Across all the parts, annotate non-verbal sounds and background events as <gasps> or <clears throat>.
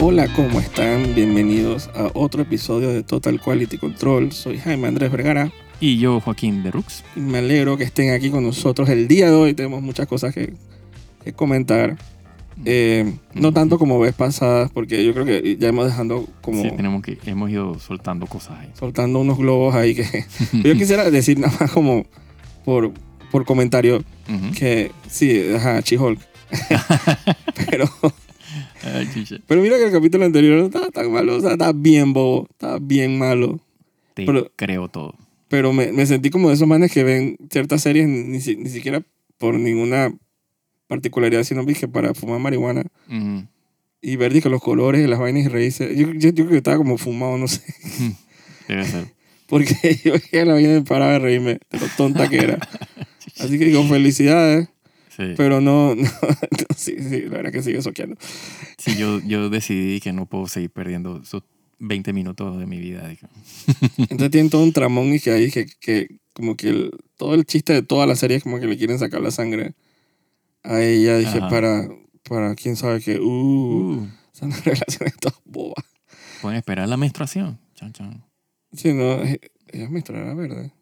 Hola, ¿cómo están? Bienvenidos a otro episodio de Total Quality Control. Soy Jaime Andrés Vergara Y yo, Joaquín de Rux. y me alegro que estén aquí con nosotros el día de hoy. Tenemos muchas cosas que, que comentar. Eh, no tanto como vez pasadas, porque yo creo que ya hemos dejando como Sí, tenemos que, hemos ido soltando cosas ahí. soltando unos globos ahí que <laughs> yo quisiera decir nada más como por, por comentario que sí, ajá, She-Hulk. <laughs> pero, Ay, chiche. pero mira que el capítulo anterior no estaba tan malo, o sea, estaba bien bobo, estaba bien malo. Te Pero- creo todo. Pero me, me sentí como de esos manes que ven ciertas series ni, ni siquiera por ninguna particularidad, sino dije para fumar marihuana Ujú. y ver los colores, las vainas y reírse. Yo, yo, yo creo que estaba como fumado, no sé. Debe ser. <laughs> Porque <laughs> yo veía la vaina y paraba de reírme de lo tonta que era. <laughs> Así que digo, felicidades. Sí. Pero no, no, <laughs> no, sí, sí, la verdad que sigue soqueando. Sí, yo, yo decidí que no puedo seguir perdiendo esos 20 minutos de mi vida. dije. Entonces tienen todo un tramón y que ahí que, que como que el- todo el chiste de toda la serie es como que le quieren sacar la sangre a ella. Dije, Ajá. para, para quién sabe que, uh, Uh, son <laughs> relaciones todas bobas. Pueden esperar la menstruación. Chan, chan. Sí, no, ella menstruará verde.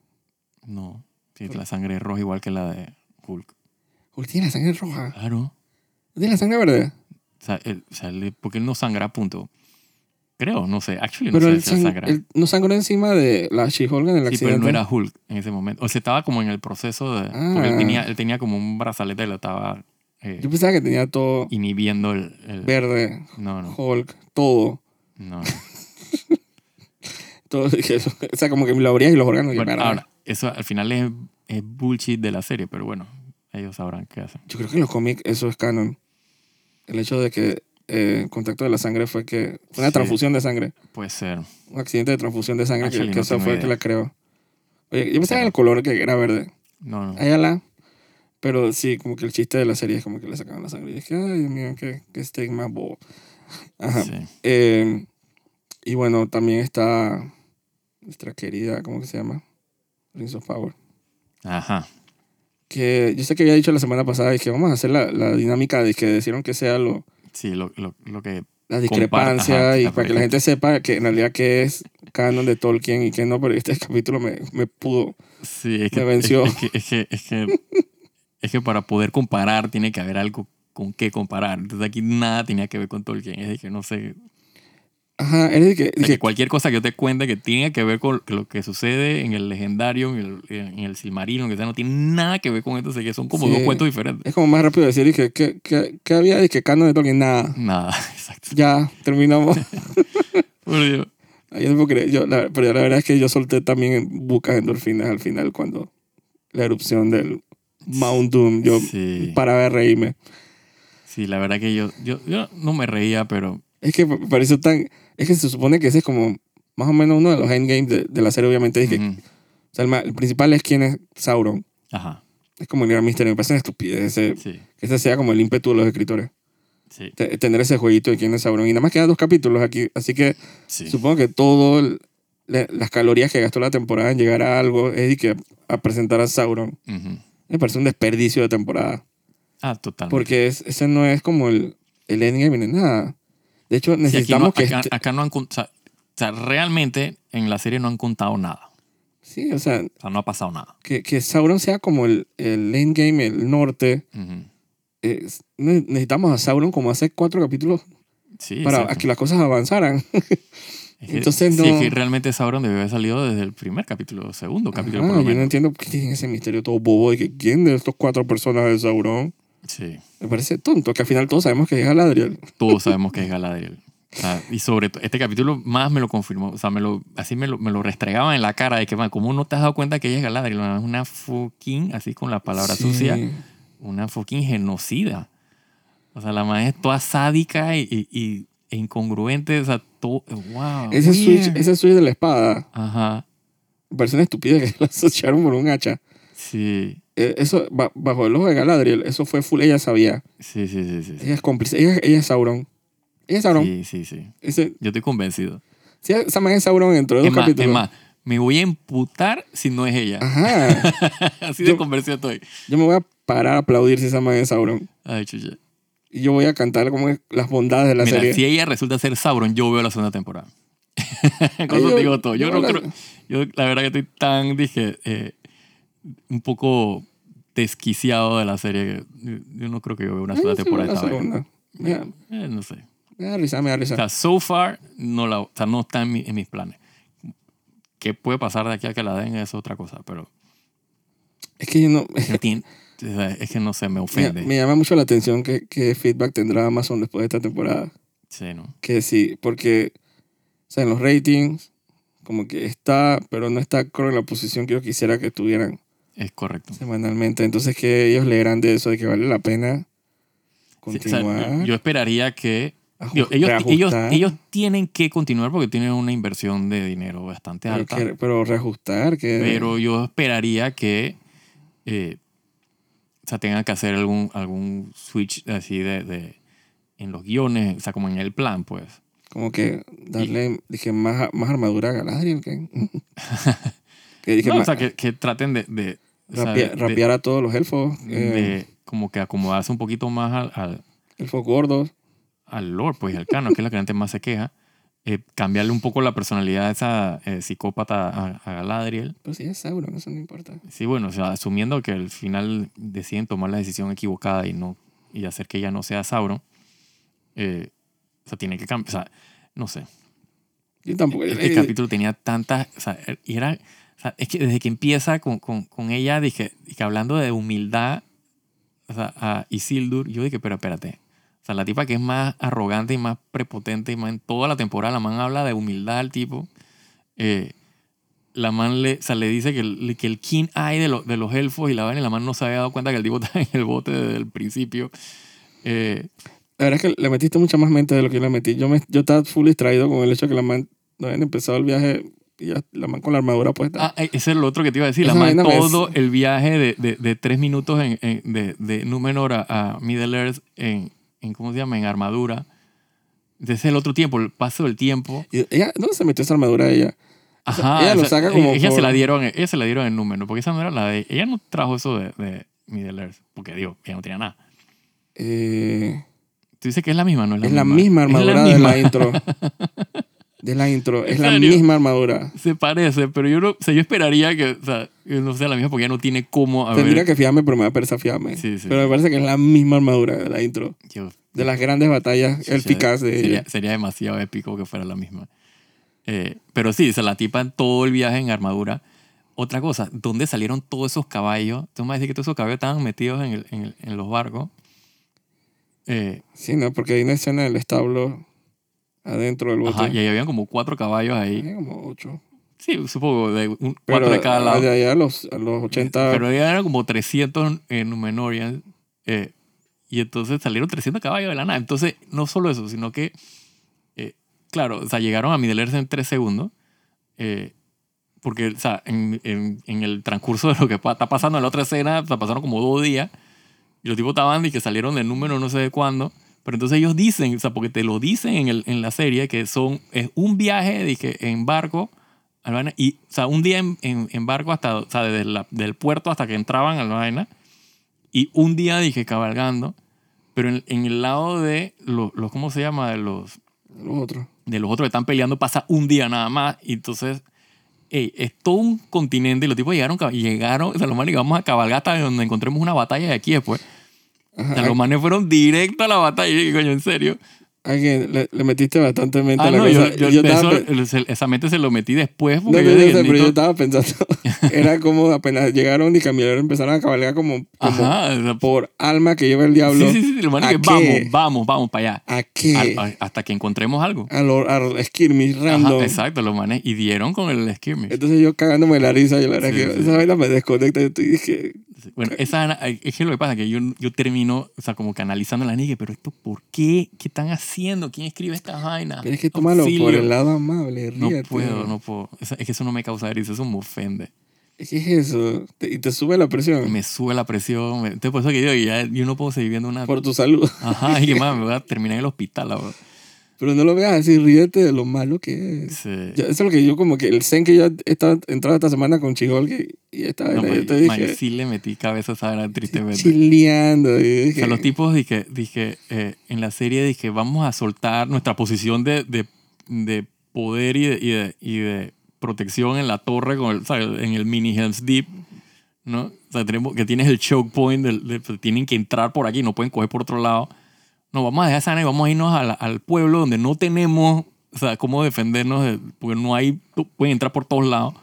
No. Sí, la sangre es roja igual que la de Hulk. Hulk tiene la sangre roja. Claro. ¿Tiene la sangre verde? O sea, él, o sea, él- porque él no sangra, punto. Creo, no sé. Actually, Pero no él, sé si él sang- sangra. él no sangró encima de la She-Hulk en el Sí, accidente. pero no era Hulk en ese momento. O sea, estaba como en el proceso de... Porque Ah. él tenía, él tenía como un brazalete y lo estaba eh, Yo pensaba que tenía todo inhibiendo el... el- verde, no, no, Hulk, todo. no. <laughs> todo dije eso. O sea, como que me lo abrías y los órganos. Bueno, ahora, eso al final es, es bullshit de la serie, pero bueno, ellos sabrán qué hacen. Yo creo que en los cómics eso es canon. El hecho de que eh, el contacto de la sangre fue que... Fue una Sí. transfusión de sangre. Puede ser. Un accidente de transfusión de sangre que, Actually, que no eso fue el que idea. la creó. Oye, yo pensaba Sí. en el color que era verde. No, no. Ayala. Pero sí, como que el chiste de la serie es como que le sacaban la sangre. Y dije, ay, Dios mío, qué, qué más bobo. Ajá. Sí. Eh, y bueno, también está nuestra querida, ¿cómo que se llama? Rings of Power. Ajá. Que yo sé que había dicho la semana pasada y que vamos a hacer la, la dinámica de que decidieron que sea lo, Sí, lo, lo, lo que... la discrepancia ajá, y para que la gente sepa que en realidad qué es canon de Tolkien y qué no, pero este <laughs> capítulo me, me pudo. Sí, es que, Me venció. Es, es que, es, que, es, que, es que para poder comparar tiene que haber algo con qué comparar. Entonces aquí nada tenía que ver con Tolkien. Es de que no sé... Ajá, es de que, que cualquier cosa que yo te cuente que tenga que ver con lo que sucede en el legendario, en el, en el Silmarillion, que sea, no tiene nada que ver con esto, sea, que son como Sí. dos cuentos diferentes. es como más rápido decir dije, ¿qué, qué, qué había de que canon de Tolkien? Nada. Nada, <laughs> exacto. Ya, terminamos. <laughs> Por Dios. Yo no puedo creer. Yo, la, pero la verdad es que yo solté también bucas endorfinas al final cuando la erupción del Mount Doom. Yo Sí, paraba de reírme. sí, la verdad que yo, yo, yo no me reía, pero Es que pareció tan... Es que se supone que ese es como más o menos uno de los endgames de, de la serie, obviamente. Es que, ujú, o sea, el, el principal es quién es Sauron. ajá, Es como el gran misterio. Me parece una estupidez ese- sí, que ese sea como el ímpetu de los escritores. sí, Te- tener ese jueguito de quién es Sauron. Y nada más quedan dos capítulos aquí. Así que sí. supongo que todo... el- le- las calorías que gastó la temporada en llegar a algo es de que a presentar a Sauron. ujú. Me parece un desperdicio de temporada. Ah, totalmente. Porque es, ese no es como el, el endgame ni nada. De hecho, Sí, aquí, no, necesitamos que... acá, este- acá no han o sea, o sea, realmente en la serie no han contado nada. sí, o sea, O sea, no ha pasado nada. que, que Sauron sea como el, el endgame, el norte. Es- ne- necesitamos a Sauron como hace cuatro capítulos Sí, para que las cosas avanzaran. Es que- <laughs> Entonces sí, no- es que realmente Sauron debió haber salido desde el primer capítulo, segundo capítulo por lo yo no entiendo por qué tienen ese misterio todo bobo de que quién de estos cuatro personas es Sauron. Sí, Me parece tonto, que al final todos sabemos que es Galadriel. todos sabemos que es <laughs> Galadriel. O sea, y sobre todo, este capítulo más me lo confirmó. O sea, me lo, así me lo, me lo restregaban en la cara de que, man, ¿cómo no te has dado cuenta que ella es Galadriel? Es una fucking, así con la palabra Sí. sucia, una fucking genocida. O sea, la madre es toda sádica y, y- y- e incongruente. O sea, todo, wow. Ese switch, ese switch de la espada, Ajá, me parece una estupidez <laughs> que lo asociaron por un hacha. sí, Eso, ba- bajo el ojo de Galadriel, eso fue full, ella sabía. sí, sí, sí, sí. sí. Ella es cómplice, ella, ella es Sauron. Ella es Sauron. Sí, sí, sí. Ese, Yo estoy convencido. si esa man es Sauron dentro de Es dos más, es capítulos. más, me voy a emputar si no es ella. Ajá. <laughs> Así de convencido estoy. Yo me voy a parar a aplaudir si esa man es Sauron. Ay, chucha. y yo voy a cantar como las bondades de la Mira, serie. si ella resulta ser Sauron, yo veo la segunda temporada. <laughs> Con Ay, eso yo- digo todo. Yo, yo no la- creo- yo la verdad que estoy tan, dije, eh, un poco desquiciado de la serie yo, no creo que yo vea una segunda sí, temporada vaina. segunda. Me da- Eh, no sé. me da risa, me da O risa. sea, so far, no, la, o sea, no está en, mi- en mis planes. ¿Qué puede pasar de aquí a que la den? Es otra cosa, pero Es que yo no, <laughs> o es que no sé, me me, ofende. me llama mucho la atención que, que feedback tendrá Amazon después de esta temporada. Sí, ¿no? Que sí, porque o sea, en los ratings, como que está, pero no está creo, en la posición que yo quisiera que estuvieran Es correcto. semanalmente. Entonces, que ellos leerán de eso, de que vale la pena Sí, o sea, continuar. yo esperaría que Digo, ellos, ellos, ellos tienen que continuar porque tienen una inversión de dinero bastante pero, alta. que- pero reajustar, que Pero yo esperaría que eh, o sea, tengan que hacer algún, algún switch así de, de- en los guiones, o sea, como en el plan, pues. como que darle, dije, más, más armadura a Galadriel. Que, <laughs> que dije, No, o sea, que, que traten de, de, o sea, rapia- de- rapear a todos los elfos, eh, de como que acomodarse un poquito más al, al, elfos gordos. al lore, pues, al canon, que es la que la gente más se queja. Eh, cambiarle un poco la personalidad de esa eh, psicópata a, a Galadriel. Pero si es Sauron, eso no importa. Sí, bueno, o sea, asumiendo que al final deciden tomar la decisión equivocada y no y hacer que ella no sea Sauron, eh, o sea, tiene que cambiar, o sea, no sé. Yo tampoco. Este capítulo tenía tantas, o sea, y era, o sea, es que desde que empieza con, con, con ella, dije, dije, hablando de humildad, o sea, a Isildur, yo dije, pero espérate, o sea, la tipa que es más arrogante y más prepotente y más en toda la temporada, la man habla de humildad al tipo, eh, la man le, o sea, le dice que el, que el king eye de, lo- de los elfos y la vaina, y la man no se había dado cuenta que el tipo <laughs> estaba en el bote desde el principio. Eh, La verdad es que le metiste mucha más mente de lo que yo le metí. Yo, me, yo estaba full distraído con el hecho que la man no habían empezado el viaje ya la man con la armadura puesta. Ah, eh, ese es lo otro que te iba a decir. La Esa man vaina me- todo el viaje de, de, de tres minutos en, en- de, de Númenor a, a Middle Earth en, en, ¿cómo se llama? En armadura. Ese es el otro tiempo, el paso del tiempo. Y ella, ¿Dónde se metió esa armadura ella? Ajá. ella lo saca como Ella, se por- la dieron, ella se la dieron en Númenor, porque esa no era la de... Ella no trajo eso de, de Middle Earth, porque digo, ella no tenía nada. Eh, Tú dices que es la misma, ¿no? es la misma Es la armadura de misma. la intro. <laughs> De la intro. ¿En Es la serio? misma armadura. Se parece, pero yo no, o sea, yo esperaría que, o sea, que no sea la misma porque ella no tiene cómo. Tendría que fiarme, pero me da pereza fiarme. Sí, sí. Pero me parece que es la misma armadura de la intro. Yo- De las grandes batallas Sí, élficas de sería, demasiado épico que fuera la misma. Eh, pero sí, se la tipa en todo el viaje en armadura. Otra cosa, ¿dónde salieron todos esos caballos? Tú me vas a decir que todos esos caballos estaban metidos en, el- en el- en los barcos. Eh, Sí, ¿no? Porque hay una escena del establo adentro del bote. ajá, y ahí habían como cuatro caballos ahí. Como ocho. Sí, supongo, de un- cuatro de cada lado. De allá a los, a los 80. Pero ahí eran como 300 en Numenorian. eh, y entonces salieron 300 caballos de la nada. Entonces, no solo eso, sino que, eh, claro, o sea, llegaron a Middle Earth en tres segundos. eh, porque, o sea, en, en- en el transcurso de lo que pa- está pasando en la otra escena, o sea, pasaron como dos días. Y los tipos estaban y que salieron del número no sé de cuándo. Pero entonces ellos dicen, o sea, porque te lo dicen en, el, en la serie, que son, es un viaje dije, en barco y, o sea, un día en, en, en barco hasta, o sea, desde la- del puerto hasta que entraban a la vaina, y un día, dije, cabalgando, pero en, en el lado de los, los, ¿cómo se llama? De los, Los otros. de los otros que están peleando pasa un día nada más, y entonces, ey, es todo un continente, y los tipos llegaron, llegaron, o sea, los manes vamos a cabalgar hasta donde encontremos una batalla de aquí después. Ajá, O sea, los manes fueron directo a la batalla, y coño, en serio. Alguien le, le metiste bastante mente Ah, a la no, cosa. yo, yo, Yo eso, pe- esa mente se lo metí después, No, porque no, yo dije, sé, pero yo "Nito- estaba pensando, <laughs> era como apenas llegaron y caminaron, empezaron a cabalgar como, como Ajá, por alma que lleva el diablo. Sí, sí, sí, ¿A que vamos, vamos, vamos para allá. ¿A qué? Al- a- hasta que encontremos algo. A lo, al skirmish Ajá, random. exacto, los manes. Y dieron con el skirmish. Entonces yo cagándome la risa, yo la verdad Sí, que sí. esa vaina me desconecta. Yo dije, Bueno, esa es que lo que pasa que yo, yo termino, o sea, como que analizando la niña, pero esto, ¿por qué? ¿Qué están haciendo? ¿Quién escribe esta vaina? tienes que tomarlo por el lado amable, No ríete. puedo, no puedo. Es que eso no me causa risa, eso me ofende. ¿Qué es eso? Te- y te sube la presión Me sube la presión. me- Entonces, por eso que digo, ya, yo no puedo seguir viendo una... por tu salud. Ajá, y que más, me voy a terminar en el hospital. ahora. Pero no lo veas así, ríete de lo malo que es. Sí. Eso es lo que yo como que el zen que yo he estado entrado esta semana con Chihol y, y esta No, vaina, pues, yo te man, dije sí le metí cabeza a tristemente. chileando y O dije, sea, los tipos dije, dije eh, en la serie dije, vamos a soltar nuestra posición de, de, de poder y de, y, de, y de protección en la torre con el, ¿sabes? en el mini Helm's Deep, ¿no? O sea, tenemos, que tienes el choke point, del, de- pues, tienen que entrar por aquí, no pueden coger por otro lado. No, vamos a dejar esa vaina y vamos a irnos a la- al pueblo donde no tenemos, o sea, cómo defendernos, de- porque no hay, pueden entrar por todos lados.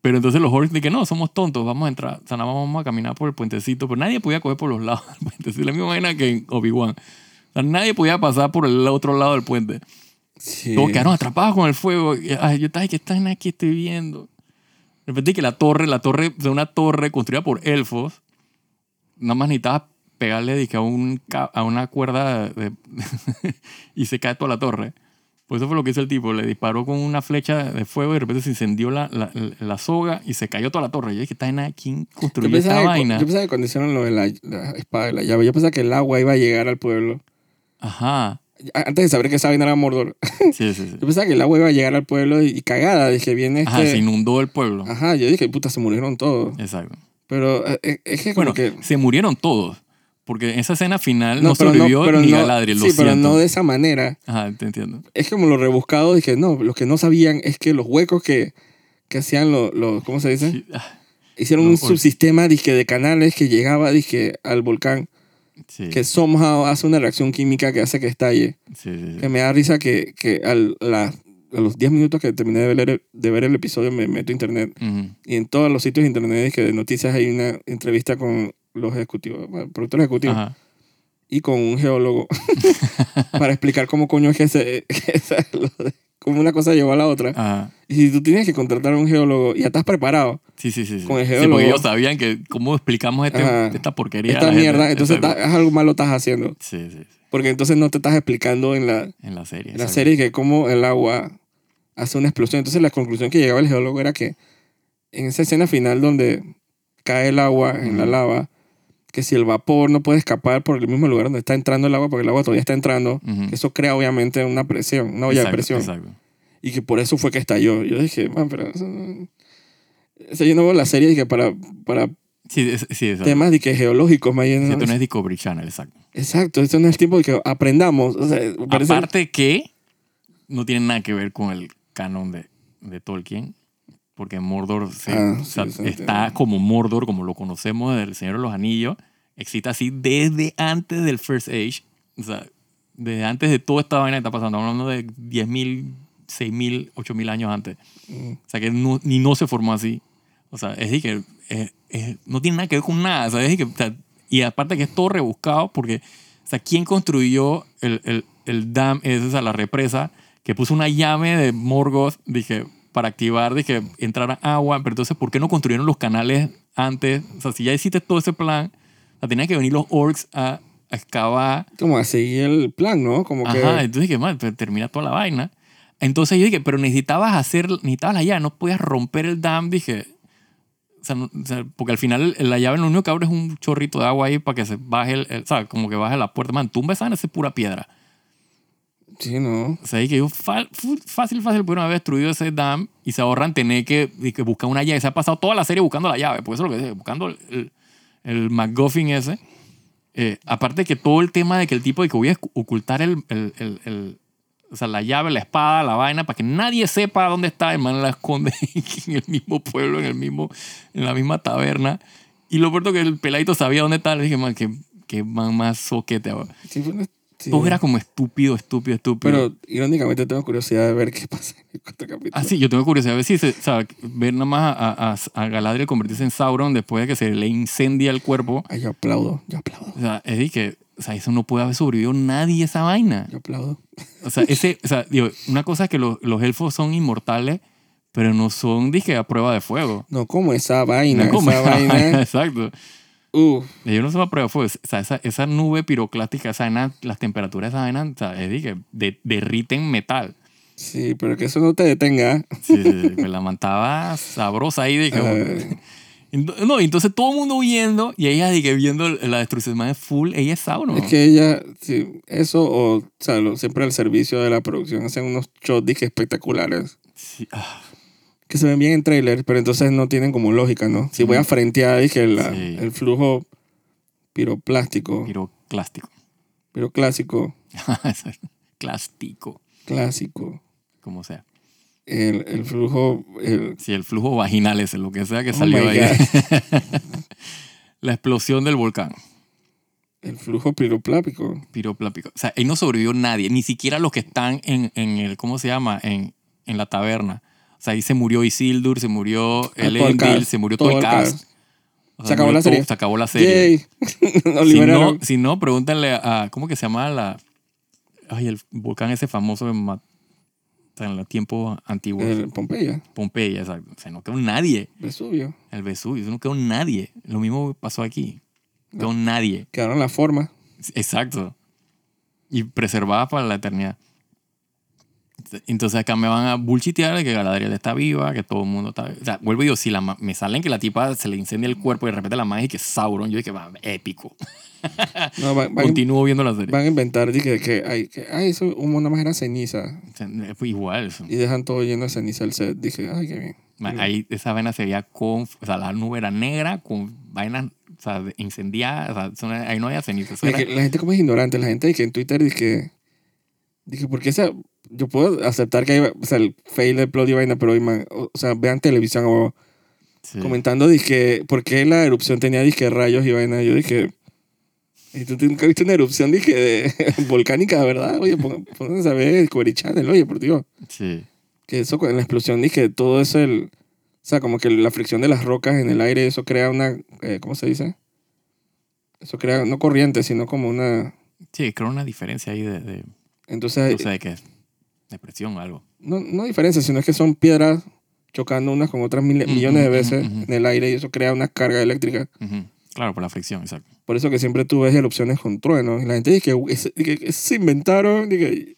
Pero entonces los orcs dicen, no, somos tontos, vamos a entrar. O sea, nada más vamos a caminar por el puentecito. Pero nadie podía coger por los lados del puentecito. La misma vaina que en Obi-Wan. O sea, nadie podía pasar por el otro lado del puente. sí. Todos quedaron atrapados con el fuego. Ay, yo estaba, ¿qué están aquí? Estoy viendo. De repente que la torre, la torre, de una torre construida por elfos, nada más necesitabas pegarle dije, a, un, a una cuerda de- <laughs> y se cae toda la torre. Pues eso fue lo que hizo el tipo. Le disparó con una flecha de fuego y de repente se incendió la, la, la soga y se cayó toda la torre. Yo dije, ¿está en ¿quién construyó esta que, vaina? yo pensaba que cuando hicieron lo de la, la espada de la llave, yo pensaba que el agua iba a llegar al pueblo. Ajá. Antes de saber que esa vaina era Mordor, <laughs> Sí, sí, sí. yo pensaba que el agua iba a llegar al pueblo y, y cagada, dije, viene este... Ajá, se inundó el pueblo. Ajá, yo dije, puta, se murieron todos. Exacto. Pero eh, eh, es que como Bueno, que... se murieron todos. Porque en esa escena final no, pero sobrevivió pero ni no- Galadriel, lo Sí, pero siento. no de esa manera. Ajá, te entiendo. Es como lo rebuscado, dije, no, lo que no sabían es que los huecos que, que hacían los, los, ¿cómo se dice? Sí, ah, Hicieron Los un subsistema, dije, de canales que llegaba, dije, al volcán, sí, que somehow hace una reacción química que hace que estalle. sí, sí, sí. Que me da risa que, que al, la- a los 10 minutos que terminé de ver, el, de ver el episodio me meto a internet y en todos los sitios de internet dije, de noticias hay una entrevista con los ejecutivos, productores ejecutivos Ajá. y con un geólogo <laughs> para explicar cómo coño es que se, <laughs> cómo una cosa llevó a la otra. Ajá. Y si tú tienes que contratar a un geólogo y ya estás preparado, Sí, sí, sí. sí. Con el Sí, geólogo. porque ellos sabían que cómo explicamos este- esta porquería. esta gente. mierda, entonces Exacto. ta- algo malo estás haciendo. Sí, sí, sí. Porque entonces no te estás explicando en la, En la serie. en la serie que cómo el agua hace una explosión. Entonces la conclusión que llegaba el geólogo era que en esa escena final donde cae el agua en la lava, que si el vapor no puede escapar por el mismo lugar donde está entrando el agua, porque el agua todavía está entrando, eso crea obviamente una presión, una olla de presión. Exacto. Y que por eso fue que estalló. Yo dije, man, pero... Eso no... O sea, yo no veo la serie dije, para, para Sí, es- sí, exacto. temas de que geológicos, más bien, ¿no? esto no es Discovery Channel, exacto. Exacto, esto no es tiempo de que aprendamos. O sea, me parece- Aparte que no tiene nada que ver con el canon de, de Tolkien, porque Mordor se- Ah, o sea, sí, sí, está como Mordor, como lo conocemos del Señor de los Anillos, existe así desde antes del First Age, o sea, desde antes de toda esta vaina que está pasando, hablando de 10.000, 6.000, 8.000 años antes. Mm. O sea, que no- ni no se formó así. O sea, es decir, que eh, eh, no tiene nada que ver con nada. O sea, es decir, que, o sea, y aparte que es todo rebuscado porque, o sea, ¿quién construyó el, el, el dam, o sea, la represa, que puso una llave de Morgoth, dije, para activar, dije, entrar agua, pero entonces, ¿por qué no construyeron los canales antes? O sea, si ya hiciste todo ese plan, o sea, tenían que venir los orcs a, a excavar Como a seguir el plan, ¿no? Como que... Ajá, entonces dije, pues, termina toda la vaina. Entonces yo dije, pero necesitabas hacer, necesitabas la llave, no podías romper el dam, dije. O sea, no- o sea, porque al final la llave lo único que abre es un chorrito de agua ahí para que se baje, el, el- ¿sabes? Como que baje la puerta. Man, tumba esa esa es pura piedra. Sí, ¿no? O sea, dije yo, fácil, fácil, pudieron haber destruido ese dam y se ahorran tener que, que buscar una llave. Se ha pasado toda la serie buscando la llave, por eso es lo que dije, buscando el, el, el MacGuffin ese. Eh, aparte que todo el tema de que el tipo de que voy a ocultar el, el, o sea, la llave, la espada, la vaina, para que nadie sepa dónde está, el man la esconde <laughs> en el mismo pueblo, en, el mismo, en la misma taberna. Y lo peor que el peladito sabía dónde está, le dije, man, que, que man más soquete. ahora. Sí, sí. Todo era como estúpido, estúpido, estúpido. Pero irónicamente tengo curiosidad de ver qué pasa en el cuarto capítulo. Ah, sí, yo tengo curiosidad de ver si se, o sea, ver nada más a, a, a Galadriel convertirse en Sauron después de que se le incendia el cuerpo. Ay, yo aplaudo, yo aplaudo, O sea, es decir, que o sea, eso no puede haber sobrevivido nadie esa vaina. yo aplaudo. O sea, ese, o sea digo, una cosa es que los, los elfos son inmortales, pero no son, dije, a prueba de fuego. No, como esa vaina, No como esa esa <laughs> vaina, vaina. Exacto. Uf, Ellos no son a prueba fuego. O sea, esa, esa nube piroclástica, esa vaina, las temperaturas de esa vaina, o sea, es decir, que de- derriten metal. sí, pero que eso no te detenga. Sí, sí, sí, pues la mantaba sabrosa ahí. Dije, <laughs> No, entonces todo el mundo huyendo y ella dije, viendo la destrucción más full, ella es Sauron. Es que ella, sí, eso o, o sea, lo- siempre al servicio de la producción hacen unos shots dije, espectaculares Sí, ah, que se ven bien en trailer, pero entonces no tienen como lógica, ¿no? Si voy a frentear, dije, la- Sí. el flujo piroplástico, piroclástico. piroclásico, <laughs> Clástico, clásico, como sea. el, el flujo, el, Sí, el flujo vaginal ese, lo que sea que Oh salió my ahí. <laughs> La explosión del volcán. el flujo piroplástico. Piroplástico. O sea, ahí no sobrevivió nadie, ni siquiera los que están en, en el, ¿cómo se llama? En, en la taberna. O sea, ahí se murió Isildur, se murió Ah, Elendil, se murió todo, el cast. Se acabó la serie. se acabó la serie. Si no, si no, pregúntale a, ¿cómo que se llama la, ay, el volcán ese famoso en, los tiempos antiguos? El Pompeya, Pompeya, exacto. O sea, no quedó nadie. Vesubio. El Vesubio, no quedó nadie. Lo mismo pasó aquí. No quedó nadie. Quedaron la forma. Exacto. Y preservada para la eternidad. Entonces acá me van a bullshitear de que Galadriel está viva, que todo el mundo está... O sea, vuelvo y digo, si la, ma- me salen que la tipa se le incendia el cuerpo y de repente la magia y que Sauron, yo dije, va, épico. No, van, van- Continúo viendo la serie. van a inventar dije, que, ay, que ay, eso nada más era ceniza. Igual eso. Y dejan todo lleno de ceniza el set. Dije, ay, qué bien. Ahí esa vaina se veía con... O sea, la nube era negra con vainas o sea, incendiadas. O sea, ahí no había ceniza. era- que la gente como es ignorante. La gente que en Twitter dije, dije, ¿por qué esa? Yo puedo aceptar que hay, o sea, el fail de plot y vaina, pero, man, o, o sea, vean televisión o sí. comentando, dije, ¿por qué la erupción tenía, dije, rayos y vaina? Yo dije, ¿y tú nunca viste una erupción, dije, de, <laughs> volcánica, verdad? Oye, pónganse a ver Discovery Channel, oye, por Dios. Sí. Que eso, en la explosión, dije, todo eso, el, o sea, como que la fricción de las rocas en el aire, eso crea una, eh, ¿cómo se dice? Eso crea, no corriente, sino como una... Sí, creo una diferencia ahí de... de Entonces, sé de qué. Depresión o algo. no, no diferencia, sino es que son piedras chocando unas con otras mil- millones de veces en el aire y eso crea una carga eléctrica. Claro, por la fricción, exacto. Por eso que siempre tú ves erupciones con truenos. Y la gente dice que, "Uy, ese- que- que se inventaron. Dije,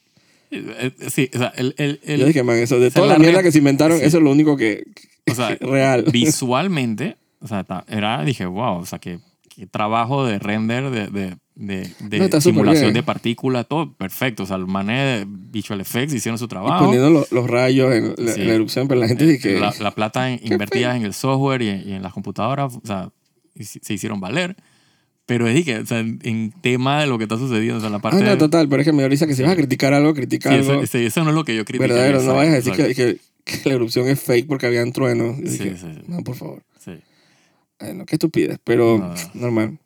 Eh, eh, Sí, o sea, el, el, el- yo dije, man, eso, de toda la la mierda que se inventaron, sí. eso es lo único que, o sea, <laughs> real. visualmente, o sea, era, dije, wow, o sea, que, que trabajo de render, de, de, de, de No, simulación de partículas, todo perfecto. O sea, el mané de Visual Effects hicieron su Y trabajo. poniendo lo- los rayos en la, Sí. la erupción, pero la gente dice que... la, la plata <laughs> en- invertida en el software y, en- y en las computadoras, o sea, y se hicieron valer. Pero es que, o sea, en, tema de lo que está sucediendo, o sea, la parte... ah, no, total, pero es que me dice que si vas a criticar algo, critica sí, algo eso, eso no es lo que yo critico. verdadero. No vayas a decir que, que- que la erupción es fake porque habían truenos. Y Sí, sí, sí. No, por favor. Sí. Ay, no, qué estupidez, pero No. normal.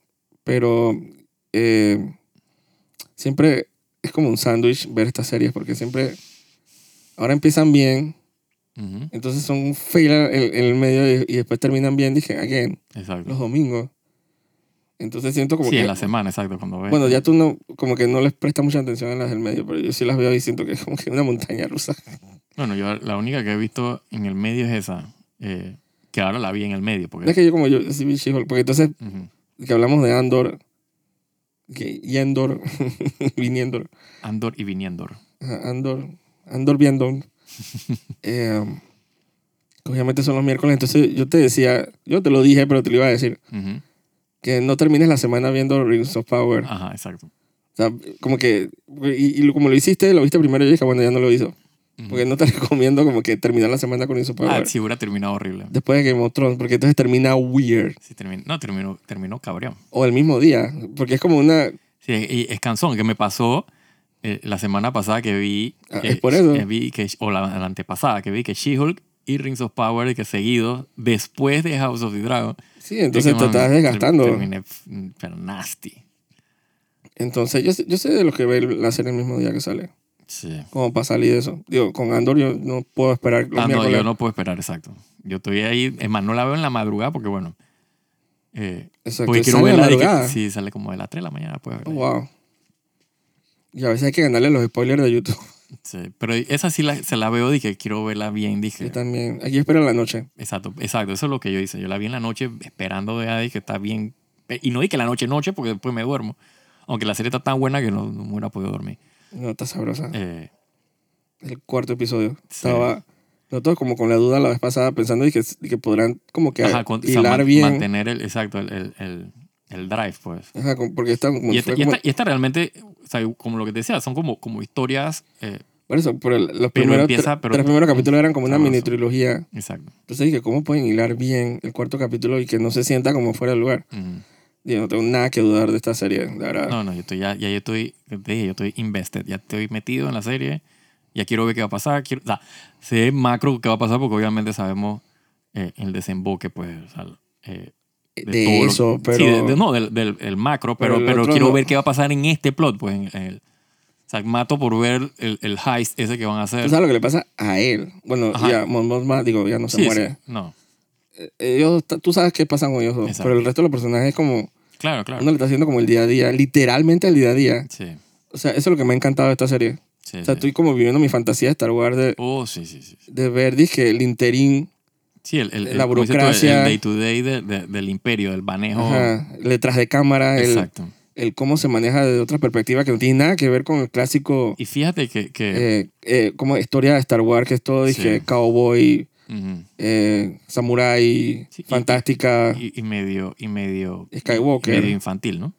Pero eh, siempre es como un sándwich ver estas series porque siempre ahora empiezan bien, Ujú, entonces son un fail en, en el medio y, y después terminan bien, dije, again, Exacto. los domingos. Entonces siento como Sí, que, en la semana, exacto, cuando ves. bueno, ya tú no, como que no les prestas mucha atención a las del medio, pero yo sí las veo y siento que es como que una montaña rusa. Bueno, yo la única que he visto en el medio es esa, eh, que ahora la vi en el medio. Porque, Es que yo como yo, sí vi She-Hulk, porque entonces que hablamos de Andor, que Yendor, <laughs> Viniendor, Andor y Viniendor. Ajá, Andor, Andor viendo. <laughs> eh, obviamente son los miércoles, entonces yo te decía, yo te lo dije, pero te lo iba a decir, que no termines la semana viendo Rings of Power. Ajá, exacto. O sea, como que, y, como lo hiciste, lo viste primero, yo dije, bueno, ya no lo hizo. Porque no te <laughs> recomiendo como que terminar la semana con Rings of Power. Ah, sí, hubiera terminado horrible. Después de Game of Thrones, porque entonces termina weird. Sí, terminó, no, terminó, terminó cabrón. O el mismo día, porque es como una... Sí, y es cansón, que me pasó eh, la semana pasada que vi... Ah, que- es por eso. que vi que, o la, la antepasada, que vi que She-Hulk y Rings of Power, que seguidos, después de House of the Dragon... Sí, entonces te estás desgastando. ter- Terminé, mm, pero nasty. Entonces yo, sé- yo sé de los que ve la serie el mismo día que sale. Sí. Como para salir de eso. Digo, con Andor yo no puedo esperar los Ah, no, yo no puedo esperar, exacto. Yo estoy ahí, es más, no la veo en la madrugada porque, bueno, eh, Exacto, porque quiero verla. de madrugada. que, sí, sale como de las 3 de la mañana. Pues, Oh, wow. Y a veces hay que ganarle los spoilers de YouTube. sí, pero esa sí la, se la veo, dije, quiero verla bien, dije. Yo también. Aquí espero la noche. Exacto, exacto, eso es lo que yo hice. Yo la vi en la noche esperando de ahí que está bien. Y no di que la noche, noche, porque después me duermo. Aunque la serie está tan buena que no, no me hubiera podido dormir. No, está sabrosa. Eh, El cuarto episodio. Sí. Estaba Nosotros como con la duda la vez pasada pensando y que, y que podrán como que Ajá, con- o sea, hilar man- bien. mantener el, exacto, el, el, el, el drive, pues. Ajá, porque están como, Y esta, fue y como- esta- y esta realmente, o sea, como lo que te decía, son como, como historias. eh, por eso, por el- los primeros empieza, tre- pero- tres primeros capítulos eran como una Sabroso. mini trilogía. exacto. Entonces dije, ¿cómo pueden hilar bien el cuarto capítulo y que no se sienta como fuera de lugar? Ujú. Yo no tengo nada que dudar de esta serie, la verdad. No, no, yo estoy ya, ya yo estoy, te dije, yo estoy invested, ya estoy metido en la serie, ya quiero ver qué va a pasar, quiero, o sea, sé macro qué va a pasar porque obviamente sabemos eh, el desemboque, pues, o sea, eh, de todo lo- eso, pero... Sí, de- de- no, del, del el macro, Pero pero, pero, quiero no. ver qué va a pasar en este plot, pues, en el, o sea, mato por ver el, el heist ese que van a hacer. ¿Tú sabes lo que le pasa a él? Bueno, Ajá. ya, Mon Mothma, digo, ya no se Sí, muere. sí, no, Ellos, tú sabes qué pasa con ellos Exacto. pero el resto de los personajes es como... claro, claro. Uno le está haciendo como el día a día, literalmente el día a día. Sí, O sea, eso es lo que me ha encantado de esta serie. sí, O sea, sí. estoy como viviendo mi fantasía de Star Wars, de, Oh, sí, sí, sí. de ver, dije, el interín, Sí, el, el, el- La el- burocracia. el day to day de- de- del imperio, del manejo. ajá, detrás de cámara, Exacto. el cómo se maneja de otra perspectiva que no tiene nada que ver con el clásico, Y fíjate que, que eh, eh, como historia de Star Wars, que es todo, dije, Sí. cowboy, ujú, eh, samurai, Sí, y- fantástica, y, y medio y medio Skywalker. medio infantil, ¿no?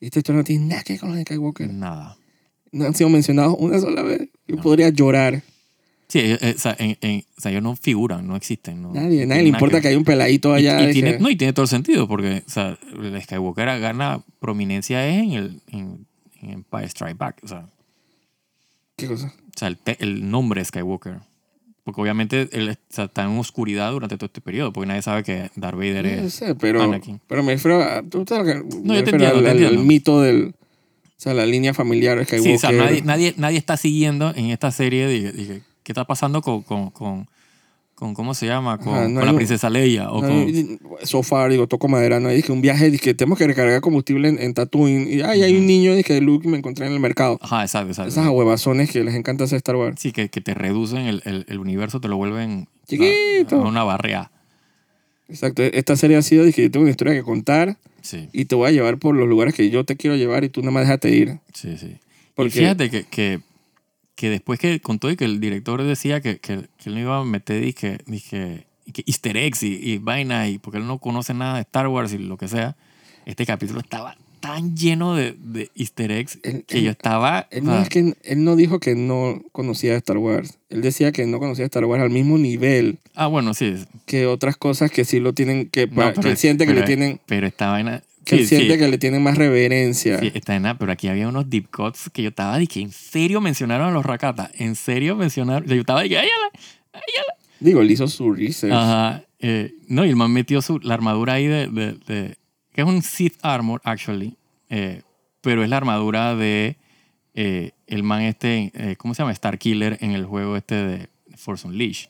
Y esta historia no tiene nada que ver con los Skywalker. Nada. No han sido mencionados una sola vez. Yo No. podría llorar. Sí, eh, eh, o, sea, en- en- o sea, ellos no figuran, no existen. No, Nadie, nadie le importa que haya un peladito allá. Y, y tiene, no, y tiene todo el sentido, porque o sea, el Skywalker gana prominencia es en el en, en Empire Strike Back. O sea, ¿Qué cosa? o sea, el, te- el nombre Skywalker. Porque obviamente él está en oscuridad durante todo este periodo, porque nadie sabe que Darth Vader No es... sé, pero, Anakin. pero me refiero a, tú sabes que- me yo te entiendo, al, te al- entiendo. al mito del, o sea, la línea familiar de Skywalker. Sí, o sea, nadie, nadie, nadie está siguiendo en esta serie de- qué está pasando con, con, con, con- ¿cómo se llama? Con, Ajá, no con hay la un- princesa Leia. O No, con, so far, digo, toco madera, no dije un viaje, dije, tenemos que recargar combustible en, en Tatooine. Y ay, hay un niño, dije, Luke, me encontré en el mercado. Ajá, exacto, exacto. Esas ahuevazones que les encanta hacer Star Wars. Sí, que, que te reducen el, el, el universo, te lo vuelven Chiquito. a- a una barrea. Exacto, esta serie ha sido, dije, yo tengo una historia que contar Sí, y te voy a llevar por los lugares que yo te quiero llevar y tú nada más déjate ir. sí, sí. Porque, Y fíjate que, que, que después que contó y que el director decía que, que, que él no iba a meter dije, dije, que easter eggs y, y vaina, y porque él no conoce nada de Star Wars y lo que sea, este capítulo estaba tan lleno de, de easter eggs Él- que él- yo estaba... él o no, es que, él no dijo que no conocía Star Wars. Él decía que no conocía Star Wars al mismo nivel Ah, bueno, sí. que otras cosas que sí lo tienen, que, No, que es- siente que pero le tienen, Pero esta vaina... que sí, siente sí, que le tienen más reverencia. sí, esta vaina, pero aquí había unos deep cuts que yo estaba de que en serio mencionaron a los Rakata. En serio mencionaron... Yo estaba de que... "Ay, ala". Digo, él hizo su research. Ajá. eh, no, y el man metió su, la armadura ahí de, de, de- Que es un Sith Armor, actually. eh, pero es la armadura de... eh, el man este... eh, ¿Cómo se llama? Star Killer en el juego este de Force Unleashed.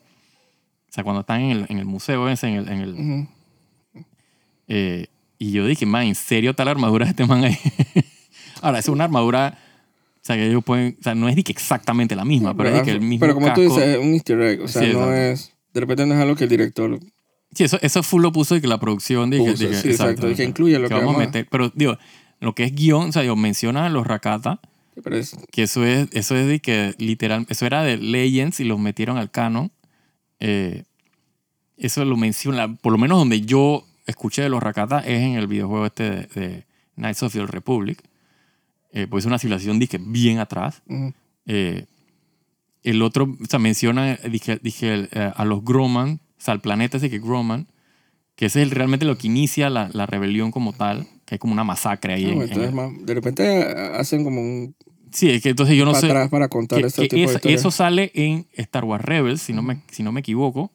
O sea, cuando están en el, en el museo ese, en el... en el- y yo dije, man, ¿en serio la armadura de este man ahí? <laughs> Ahora, es una armadura... O sea, que ellos pueden... O sea, no es de que exactamente la misma, pero es de que el mismo pero como tú casco- dices, es un easter egg. O sea, Sí, no exacto. es... De repente no es algo que el director Sí, eso, eso full lo puso y que la producción dije, puso. dije, sí, exacto. Y que incluye lo que, a vamos a- meter. Pero digo, lo que es guion, o sea, digo, menciona a los Rakata, pero es- que eso es, eso es de que literal, eso era de Legends y los metieron al canon. Eh, eso lo menciona, por lo menos donde yo escuché de los Rakata es en el videojuego este de, de Knights of the Old Republic. Eh, pues es una civilización dije, bien atrás. ujú. Eh, el otro, o sea, menciona, dije, dije el, eh, a los Groman, o sea, el planeta ese que Groman, que ese es el- realmente lo que inicia la, la rebelión como tal, que hay como una masacre ahí. Ah, en- en más- de repente eh, hacen como un sí, es que entonces yo no sé. atrás para contar que- este que tipo de eso, sale en Star Wars Rebels, si no me, si no me equivoco.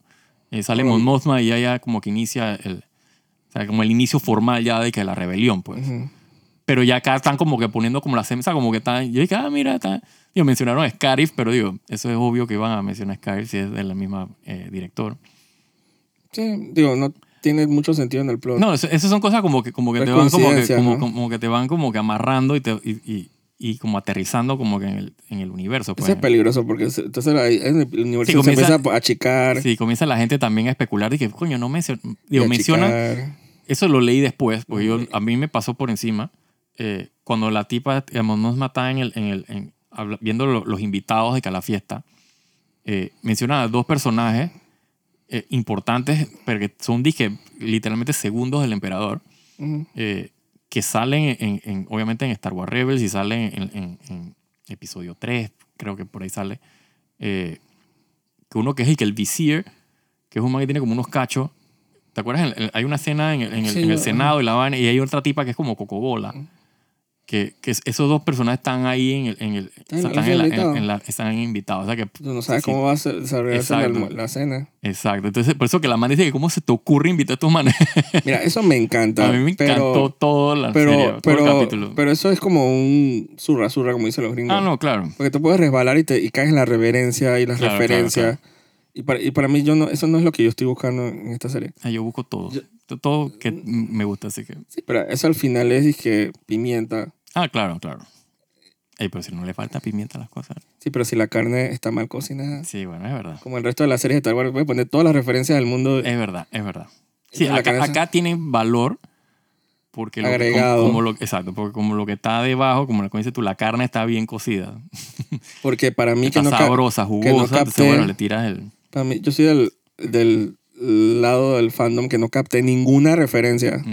Eh, sale. Mon Mothma y ya, ya como que inicia el, sea, como el inicio formal ya de que la rebelión, pues. Ujú. Pero ya acá están como que poniendo como la semsa, como que están. Yo dije, ah, mira, está. Digo, mencionaron a Scarif, pero digo, eso es obvio que van a mencionar a Scarif si es de la misma eh, director. Sí, digo, no tiene mucho sentido en el plot. No, eso- esas son cosas como que, como que te van como que, como, ¿no? como que te van como que amarrando y, te, y, y, y como aterrizando como que en el, en el universo. Pues. Ese es peligroso porque se- entonces el universo Sí, se comienza- empieza a achicar. Sí, comienza la gente también a especular y que, coño, no menciona. y Digo, a menciona. achicar. Eso lo leí después, porque yo, a mí me pasó por encima. eh, cuando la tipa, digamos, nos mata en el, en el, en- viendo lo- los invitados de que a la fiesta, eh, menciona a dos personajes eh, importantes, pero que son, dije, literalmente segundos del emperador, Ujú. eh, que salen, en, en- obviamente, en Star Wars Rebels y salen en, en- en episodio 3, creo que por ahí sale. eh, que uno que es el que el Vizier, que es un man que tiene como unos cachos. ¿Te acuerdas? En- en- hay una escena en el, en el- Sí, el Senado y la vaina, y hay otra tipa que es como Cocobola. Que, que es- esos dos personajes están ahí en el... En el Están- o sea, están, están en la- están invitados. O sea que Tú no sabes Sí, cómo va a ser- desarrollarse la, cena. Exacto. Entonces, por eso que la man dice que cómo se te ocurre invitar a estos manes. <laughs> Mira, eso me encanta. a mí me pero- encantó todo la pero, serie, todo el capítulo. pero eso es como un surra surra, como dicen los gringos. ah, no, claro. Porque te puedes resbalar y, te, y caes en la reverencia y las Claro, referencias. claro, Y, para, y para mí, yo no, eso no es lo que yo estoy buscando en esta serie. Ah, Yo busco todo. Yo- Todo que me gusta, así que... Sí, pero eso al final es que pimienta. Ah, claro, claro. Ey, pero si no le falta pimienta a las cosas. Sí, pero si la carne está mal cocinada, Sí, bueno, es verdad. como el resto de las series de Star Wars, puedes poner todas las referencias del mundo. Es verdad, es verdad. Sí, Entonces, acá, carne- acá tiene valor porque lo que- Agregado. como, como lo, exacto, porque como lo que está debajo, como como dices tú, la carne está bien cocida. Porque para mí que Está no, sabrosa, que jugosa. entonces, capte- bueno, le tiras el... para mí, yo soy del, del lado del fandom que no capté ninguna referencia.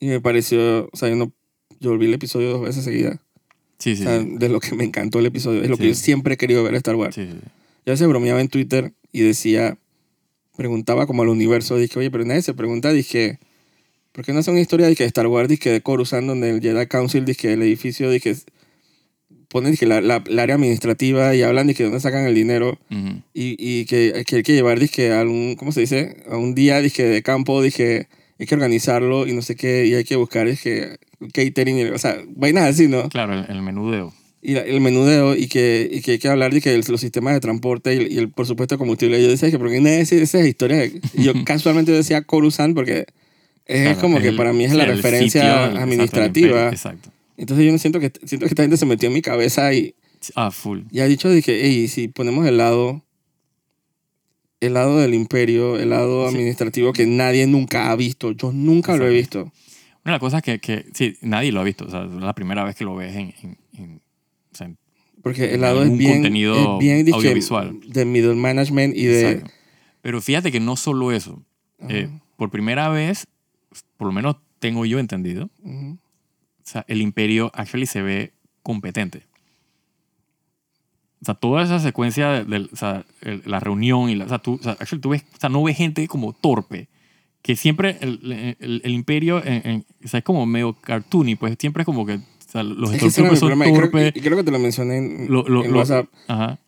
Y me pareció, o sea, yo no, yo vi el episodio dos veces seguidas. Sí, sí, o sea, sí. de lo que me encantó el episodio. Es lo que yo siempre he querido ver Star Wars. Yo veces bromeaba en Twitter y decía, preguntaba como al universo, dije, oye, pero nadie se pregunta, dije, ¿por qué no hace una historia de que Star Wars, dije, de Coruscant, donde el Jedi Council, dije, el edificio, dije, ponen dije, la, la, la área administrativa y hablan de que dónde sacan el dinero Ujú. y, y que, que hay que llevar, dije, a un, ¿cómo se dice? A un día, dije, de campo, dije, hay que organizarlo y no sé qué, y hay que buscar, dije, catering, o sea, vainas así, ¿no? Claro, el, el menudeo. y la- el menudeo y que, y que hay que hablar de que el- los sistemas de transporte y, y el, por supuesto, combustible. Yo decía que, porque nadie dice esas historias. Y <laughs> yo casualmente decía Coruscant porque es Claro, como que para mí es la referencia sitio, administrativa. Exacto. Entonces yo siento que, siento que esta gente se metió en mi cabeza y, Ah, full. y ha dicho, dije, hey, si ponemos el lado, el lado del imperio, el lado Sí. administrativo que nadie nunca ha visto. Yo nunca lo he visto. Una de las cosas que, que, sí, nadie lo ha visto. O sea, es la primera vez que lo ves en, en- en- o sea, Porque el lado es bien, contenido es bien audiovisual. de middle management y de... Exacto. Pero fíjate que no solo eso. Eh, por primera vez, por lo menos tengo yo entendido, Ujú. O sea, el imperio actually se ve competente. O sea, toda esa secuencia de, del- o sea, el- la reunión y la, o sea, tú, o sea, actually tú ves, o sea, no ves gente como torpe. Que siempre el, el- el imperio en- en- o sea, es como medio cartoony, pues siempre es como que o sea, los Es que son problema, y creo, torpes. y creo que te lo mencioné en, Lo- lo- en lo- WhatsApp. Ajá.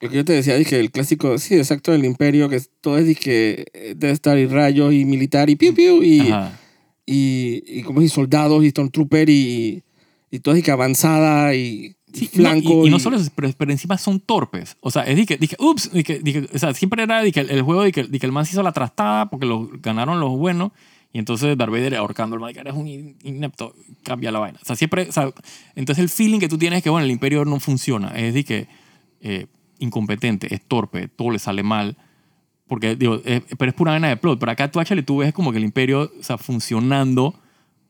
Lo que yo te decía, dije, el clásico, sí, exacto, del imperio, que todo es, dije, eh, debe estar y rayos y militar y piu piu y, Ajá. Y, y como y soldados y Stormtrooper y, y todo es que avanzada y, Sí, y no- flanco. y, y no solo eso, pero, pero encima son torpes. O sea, es que, dije, ups, de que- o sea, siempre era que el, el juego de que, el man se hizo la trastada porque lo ganaron los buenos y entonces Darth Vader ahorcando al man, eres un in- inepto, cambia la vaina. O sea, siempre, o sea, entonces el feeling que tú tienes es que, bueno, el imperio no funciona, es de que eh, incompetente, es torpe, todo le sale mal. Porque, digo, es- pero es pura vaina de plot. Pero acá tú, actually, tú ves como que el imperio, o sea, funcionando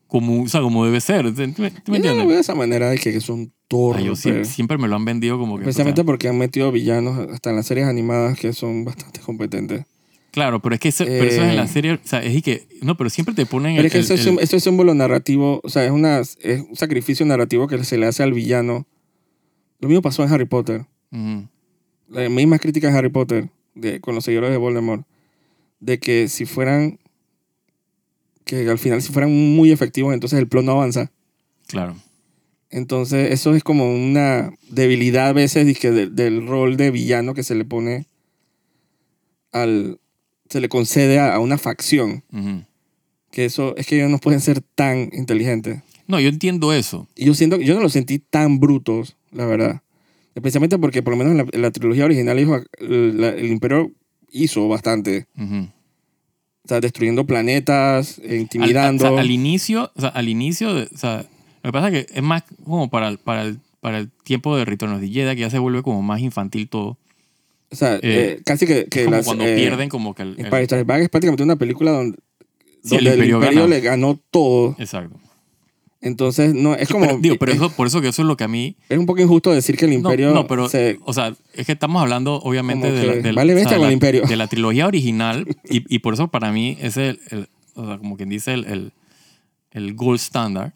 como, o sea, como debe ser. ¿Tú tú me Yo no lo entiendes? veo de esa manera de que, que son torpes. yo siempre, siempre me lo han vendido como que... o sea, Especialmente porque han metido villanos hasta en las series animadas que son bastante competentes. claro, pero es que eso, pero eso es en la Eh, serie... O sea, es y que... No, pero siempre te ponen... Pero el- es que eso, el- es un, eso es símbolo narrativo, o sea, es, una, es un sacrificio narrativo que se le hace al villano. Lo mismo pasó en Harry Potter. Ujú. Las mismas críticas de Harry Potter de, con los seguidores de Voldemort. De que si fueran, que al final si fueran muy efectivos, entonces el plot no avanza. Claro. Entonces eso es como una debilidad a veces dizque, del, del rol de villano que se le pone al... se le concede a, a una facción. Que eso es que ellos no pueden ser tan inteligentes. No, yo entiendo eso. Y yo siento yo no los sentí tan brutos, la verdad. Especialmente porque por lo menos en la, en la trilogía original hijo, el, el imperio hizo bastante. O sea, destruyendo planetas, eh, Al, intimidando. o sea, al inicio, o sea, al inicio, de- o sea, lo que pasa es que es más como para el, para el, para el tiempo de Return of the Jedi, que ya se vuelve como más infantil todo. o sea, eh, eh, casi que, que como las, cuando eh, pierden como que el... el- Empire Strikes Back es prácticamente una película donde, Sí, el donde el Imperio le ganó todo. exacto. Entonces, no, es como... Pero, digo, pero es, eso, por eso que eso es lo que a mí... es un poco injusto decir que el No, imperio no, pero, se- o sea, es que estamos hablando obviamente de la, del- vale o sea, de la- el imperio. de la trilogía original y, <laughs> y por eso para mí es el, el- o sea, como quien dice, el, el, el gold standard,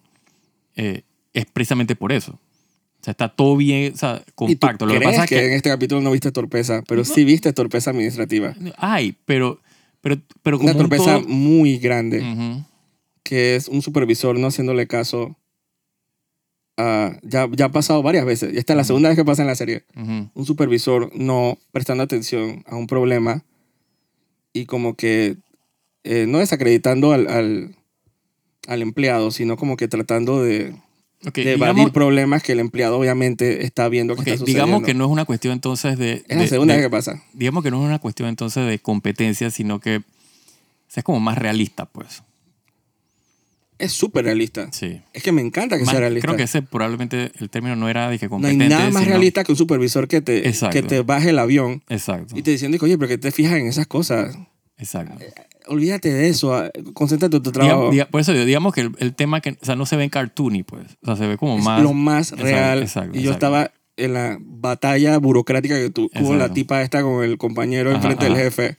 eh, es precisamente por eso. O sea, está todo bien, o sea, ¿Y tú compacto. Lo que pasa es que, que en este capítulo no viste torpeza, pero sí viste torpeza administrativa. hay, pero, pero, pero como Una un torpeza todo- muy grande, Ujú. Que es un supervisor no haciéndole caso a... Ya, ya ha pasado varias veces, y esta es la segunda vez que pasa en la serie. Un supervisor no prestando atención a un problema y como que eh, no desacreditando al, al, al empleado, sino como que tratando de, de digamos- evadir problemas que el empleado obviamente está viendo que ok, está sucediendo. digamos que no es una cuestión entonces de... es la segunda de- vez que pasa. digamos que no es una cuestión entonces de competencia, sino que o sea, es como más realista, pues. Es súper realista. Sí. Es que me encanta que Más- sea realista. creo que ese probablemente el término no era de que no hay competente. nada más sino- realista que un supervisor que te, Exacto. que te baje el avión Exacto. y te diciendo, oye, pero que te fijas en esas cosas. Exacto. Olvídate de eso. ah, Concéntrate en tu Digam- trabajo. diga- por eso digamos que el, el tema que, o sea, no se ve en cartoony, pues. O sea, se ve como es más. lo más Exacto, real. exacto, y yo estaba en la batalla burocrática que tu- tuvo la tipa esta con el compañero Ajá, enfrente del jefe.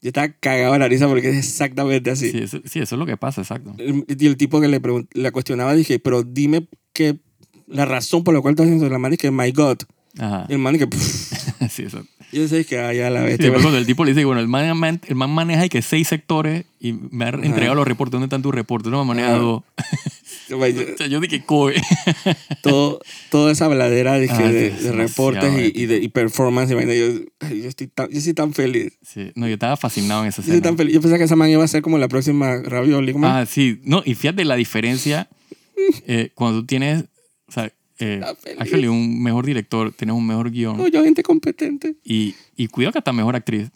Yo estaba cagado de la risa porque es exactamente así. Sí, eso, sí, eso es lo que pasa, exacto. Y el tipo que le, le cuestionaba dije, pero dime que la razón por la cual estás haciendo. La man que my God. Ajá. Y el man que pff, <laughs> sí, eso. yo sé que allá la Sí, bestia. después cuando el tipo le dice, bueno, el man, man- el man maneja y que seis sectores y me ha entregado los reportes. ¿Dónde están tus reportes? No me maneja Ajá. <laughs> <laughs> dos. O sea, yo dije, coe. <laughs> todo, toda esa bladera dije, Ah, de, sí, es de reportes y, y, de, y performance. Yo, yo, estoy tan, yo soy tan feliz. Sí. No, yo estaba fascinado en esa Yo, escena. tan feliz. yo pensaba que esa man iba a ser como la próxima Ravioli. ¿cómo es? Ah, sí. No, y fíjate la diferencia <laughs> eh, cuando tú tienes, o sea, eh, actually, un mejor director, tienes un mejor guion No, yo gente competente. y, y cuidado que hasta mejor actriz.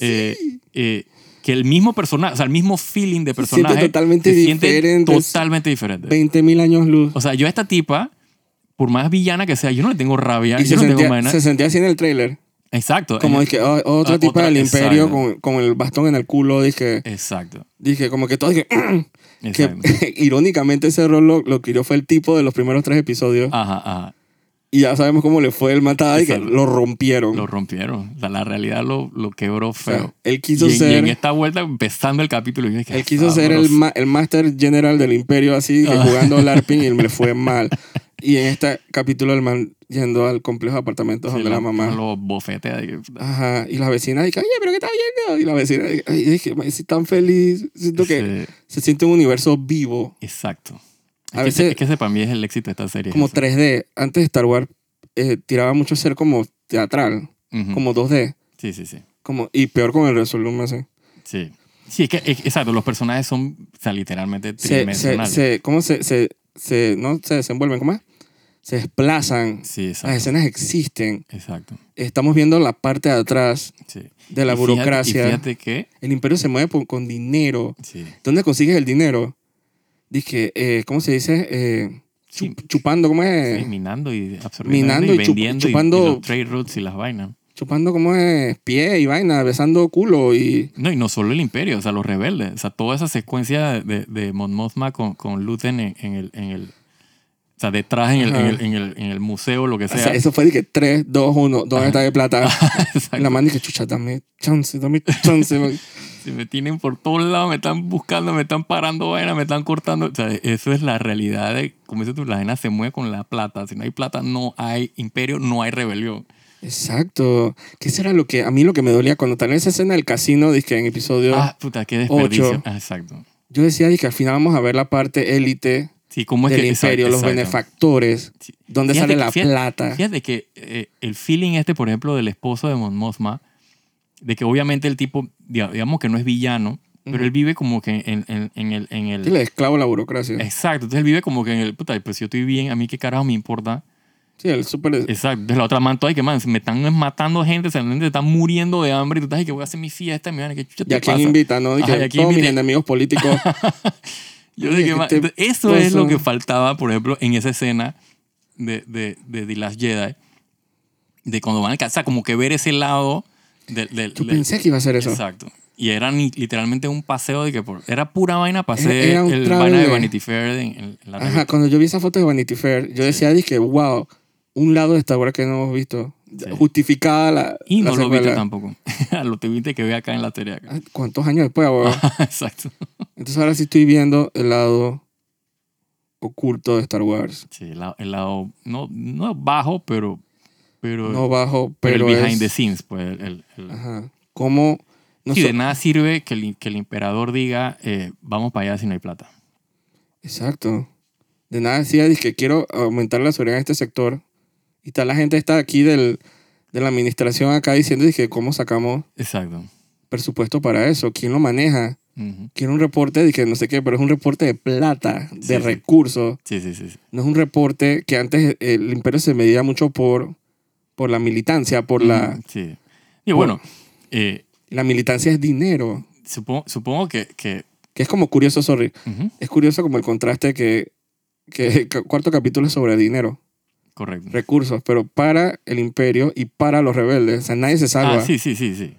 Eh, eh, que el mismo personaje, o sea, el mismo feeling de Se siente personaje totalmente se siente diferente. totalmente diferente. 20 mil años luz. O sea, yo a esta tipa, por más villana que sea, yo no le tengo rabia, y yo se no tengo sentía, vaina. se sentía así en el trailer. Exacto. Como eh, dije, oh, otra ah, tipa otra- del imperio con, con el bastón en el culo. Dije, Exacto. dije como que todo. Dije, <clears throat> que <laughs> irónicamente ese rol lo, lo que fue el tipo de los primeros tres episodios. Ajá, ajá. Y ya sabemos cómo le fue el matada y que lo rompieron. Lo rompieron. O sea, la realidad lo, lo quebró O sea, feo. él quiso y, en- y ser. en esta vuelta, empezando el capítulo, yo dije, Él quiso ser el, ma- el Master General del Imperio así, que Ah. jugando LARPing y le fue <laughs> mal. Y en este capítulo el man yendo al complejo de apartamentos Sí, donde la, mamá... Los bofetes. ahí. Ajá, y la vecina dice, oye, pero ¿qué está viendo? Y la vecina dice, ay, dije, "Mae, estoy tan feliz. Siento que Sí, se siente un universo vivo, exacto. Es A que, veces- ese, es que ese para mí es el éxito de esta serie. como eso. 3D. Antes de Star Wars eh, tiraba mucho ser como teatral, como 2D. Sí, sí, sí. Como, y peor con el Resolume así. Sí. Sí, es que, es- exacto, los personajes son, o sea, literalmente Se, se, tridimensionales. se, ¿Cómo se, se, se, no se desenvuelven? ¿Cómo es? Se desplazan. sí, Las escenas existen. Exacto. Estamos viendo la parte de atrás Sí. de la Y fíjate- burocracia. y fíjate que, El imperio se mueve por- con dinero. sí, ¿Dónde consigues el dinero? Dice, eh, ¿cómo se dice? Eh, Sí. chupando, ¿cómo es? sí, minando y absorbiendo Minando y, vendiendo chupando- y, los trade routes y las vainas. Chupando, ¿cómo es? Pie y vaina, besando culo y... No, y no solo el imperio, o sea, los rebeldes. O sea, toda esa secuencia de, de Mon Mothma con, con Luthen en, en el, en el... O sea, detrás en el, en el, en el, en el museo, lo que O sea. sea, eso fue de que 3, 2, 1, ¿dónde está de plata? <laughs> La man dice, chucha, dame chance, dame chance. <laughs> man". Si me tienen por todos lados, me están buscando, me están parando vaina, me están cortando. O sea, eso es la realidad de, como dices tú, la gente se mueve con la plata. Si no hay plata, no hay imperio, no hay rebelión. Exacto. ¿Qué será lo que... A mí lo que me dolía cuando estaba en esa escena del casino, dije en episodio... Ah, puta, qué desperdicio. Ocho. Ah, exacto. Yo decía dije, al final vamos a ver la parte élite Sí, ¿cómo es del que imperio, los exacto. benefactores, Sí. dónde Fíjate sale que- la fíjate- plata. Fíjate que eh, el feeling este, por ejemplo, del esposo de Mon Mothma, de que obviamente el tipo, diga- digamos que no es villano, pero Ujú. él vive como que en, en- en el... En el Sí, le esclavo la burocracia. exacto, entonces él vive como que en el... Puta, pues si yo estoy bien, a mí qué carajo me importa. Sí, el súper... Exacto. Entonces la otra man, ay, que man, me están matando gente, se me están muriendo de hambre y tú estás ahí que voy a hacer mi fiesta, mi man, ¿qué chucha ¿Y te a quién invita, no? Y Ajá, que ¿y todos mis invita? enemigos políticos... <laughs> Yo dije, que <laughs> man, te entonces, eso es lo que faltaba, por ejemplo, en esa escena de, de, de The Last Jedi, de cuando van a casa, como que ver ese lado del... del- Yo del- pensé que iba a ser eso. Exacto. Y era ni- literalmente un paseo de que por, era pura vaina, pasé Era un el vaina de Vanity Fair en, en- la Ajá, revista. cuando yo vi esa foto de Vanity Fair, yo decía, dije, wow, un lado de Star Wars que no hemos visto. Sí. Justificada la. Y la no lo viste tampoco. <laughs> lo tuviste que ver acá en la serie. acá. Ah, ¿Cuántos años después, weón? <laughs> Exacto. Entonces ahora sí estoy viendo el lado oculto de Star Wars. Sí, el lado, el lado no, no bajo, pero, pero, No bajo, pero pero, el behind es- the scenes. Pues, el, Ajá. ¿Cómo? No Sí, so- de nada sirve que el, que el emperador diga, eh, vamos para allá si no hay plata. Exacto. De nada decía, dije, quiero aumentar la seguridad en este sector. Y tal, la gente está aquí del, de la administración acá diciendo, dije, ¿cómo sacamos Exacto. presupuesto para eso? ¿Quién lo maneja? Quiero un reporte, dije, no sé qué, pero es un reporte de plata, de sí. recursos. Sí, sí, sí. sí. No es un reporte que antes el imperio se medía mucho por, por la militancia, por la... Sí. Y bueno, eh, La militancia es dinero. supongo, supongo que... que Que es como curioso, sorry. ujú, Es curioso como el contraste que, que cuarto capítulo es sobre dinero, correcto. recursos, pero para el imperio y para los rebeldes. O sea, nadie se salva. Ah, sí, sí, sí, sí.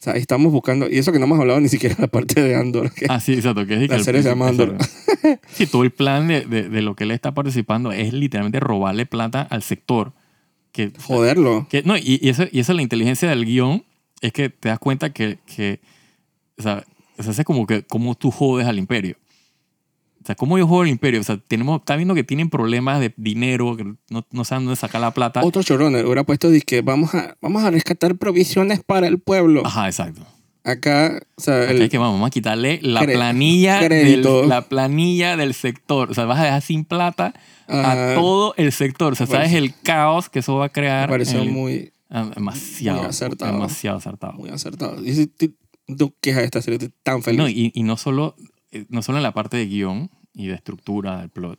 O sea, estamos buscando... Y eso que no hemos hablado ni siquiera de la parte de Andor. que- Ah, sí, exacto. Que es que La el serie se llama Andor. Sí, todo el plan de, de, de lo que él está participando es literalmente robarle plata al sector. Que, Joderlo. que- no, y, y, eso, y esa es la inteligencia del guion, es que te das cuenta que, que o sea, se hace como que cómo tú jodes al imperio. O sea, ¿cómo yo jodo al imperio? O sea, tenemos, está viendo que tienen problemas de dinero, que no, no saben dónde sacar la plata. Otro choroner hubiera puesto, que vamos a, vamos a rescatar provisiones para el pueblo. Ajá, exacto. Acá, o sea, el- es que vamos, vamos a quitarle la planilla, del, la planilla del sector. O sea, vas a dejar sin plata a todo el sector. O sea, Me ¿sabes pareció- el caos que eso va a me crear? pareció en el- muy, Ah, demasiado. muy acertado. Demasiado acertado. muy acertado. Y si tú- tú quejas de esta serie, estoy tan feliz. No, y, y no, solo, eh, no solo en la parte de guion y de estructura del plot,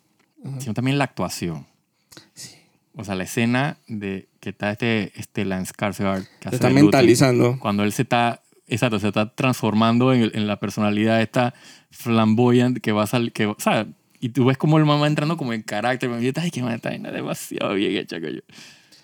sino también la actuación. O sea, la escena de que está este, este Lance Skarsgård que Se está mentalizando. cuando él se está, exacto, se está transformando en, la personalidad esta flamboyant que va a salir, que, o sea, y tú ves como el mamá entrando como en carácter, y yo, ay, que man, está demasiado bien hecha, coño.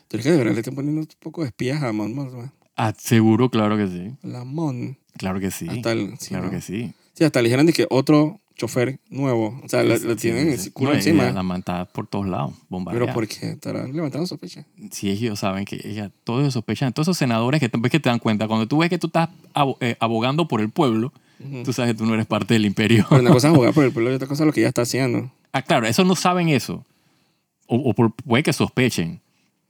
Pero es que de verdad le están poniendo un poco de espías a Mon Mothma. Ah, seguro, claro que sí. La Mon. Claro que sí. Hasta el, sí, claro ¿no? que sí. Sí, hasta le dijeron de que otro chofer nuevo. O sea, Sí, lo sí, tienen sí. el culo No, encima. La manta por todos lados, bombardeada. pero porque estarán levantando sospecha. si ellos saben que ella, todos ellos sospechan, todos esos senadores que, ves que te dan cuenta, cuando tú ves que tú estás eh, abogando por el pueblo, tú sabes que tú no eres parte del imperio. Pero una cosa es jugar por el <laughs> pueblo y otra cosa es lo que ella está haciendo. ah, claro, esos no saben eso. O, o por- puede que sospechen,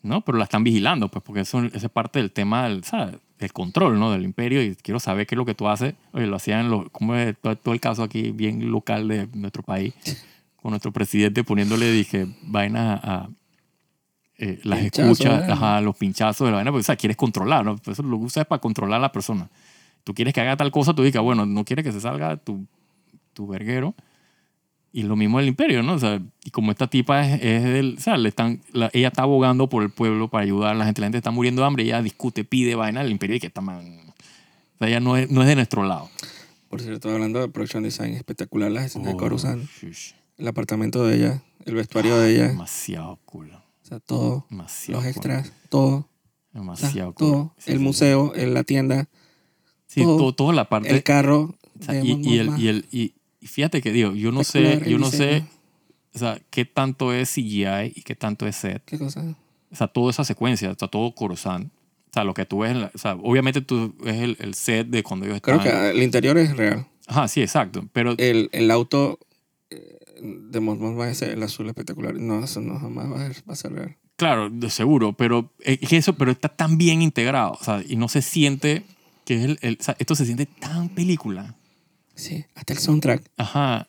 ¿no? Pero la están vigilando, pues, porque eso, esa es parte del tema del, ¿sabes? Del control, ¿no? Del imperio y quiero saber qué es lo que tú haces. Oye, lo hacían, lo, como es todo, todo el caso aquí bien local de nuestro país, <laughs> con nuestro presidente poniéndole, dije, vainas a... a, eh, las Pinchazo, escuchas, ¿eh? ajá, los pinchazos de la vaina, porque o sea, quieres controlar, ¿no? Pues eso lo usas para controlar a la persona. Tú quieres que haga tal cosa, tú dices, bueno, no quieres que se salga tu, tu verguero. Y lo mismo el imperio, ¿no? O sea, y como esta tipa es, es del, o sea, le están, la- ella está abogando por el pueblo para ayudar a la gente. La gente está muriendo de hambre, ella discute, pide vaina, el imperio y que está man. O sea, ella no es, no es de nuestro lado. Por cierto, hablando de production design, espectacular las escenas de Oh, Coruscant. shush. El apartamento de ella, el vestuario de ella. Demasiado cool. O sea, todo. Demasiado Los cool. extras, todo. O sea, Demasiado cool. todo. Sí, el sí, museo, en la tienda, Sí, todo. toda la parte. el carro. O sea, de y, y el, y, el, y, y fíjate que digo, yo no sé, yo no sé, o sea, qué tanto es CGI y qué tanto es set. ¿Qué cosa? O sea, toda esa secuencia, o sea, todo Coruscant. O sea, lo que tú ves, en la- o sea, obviamente tú ves el, el set de cuando ellos Creo estaban. que el interior es real. Ajá, sí, exacto. Pero El, el auto eh, de Mon Mothma ese, el azul espectacular. No, eso no jamás va a, ser- va a ser real. claro, de seguro, pero es eso, pero está tan bien integrado, o sea, y no se siente que es el, el- o sea, esto se siente tan película. Sí, hasta el soundtrack. Ajá.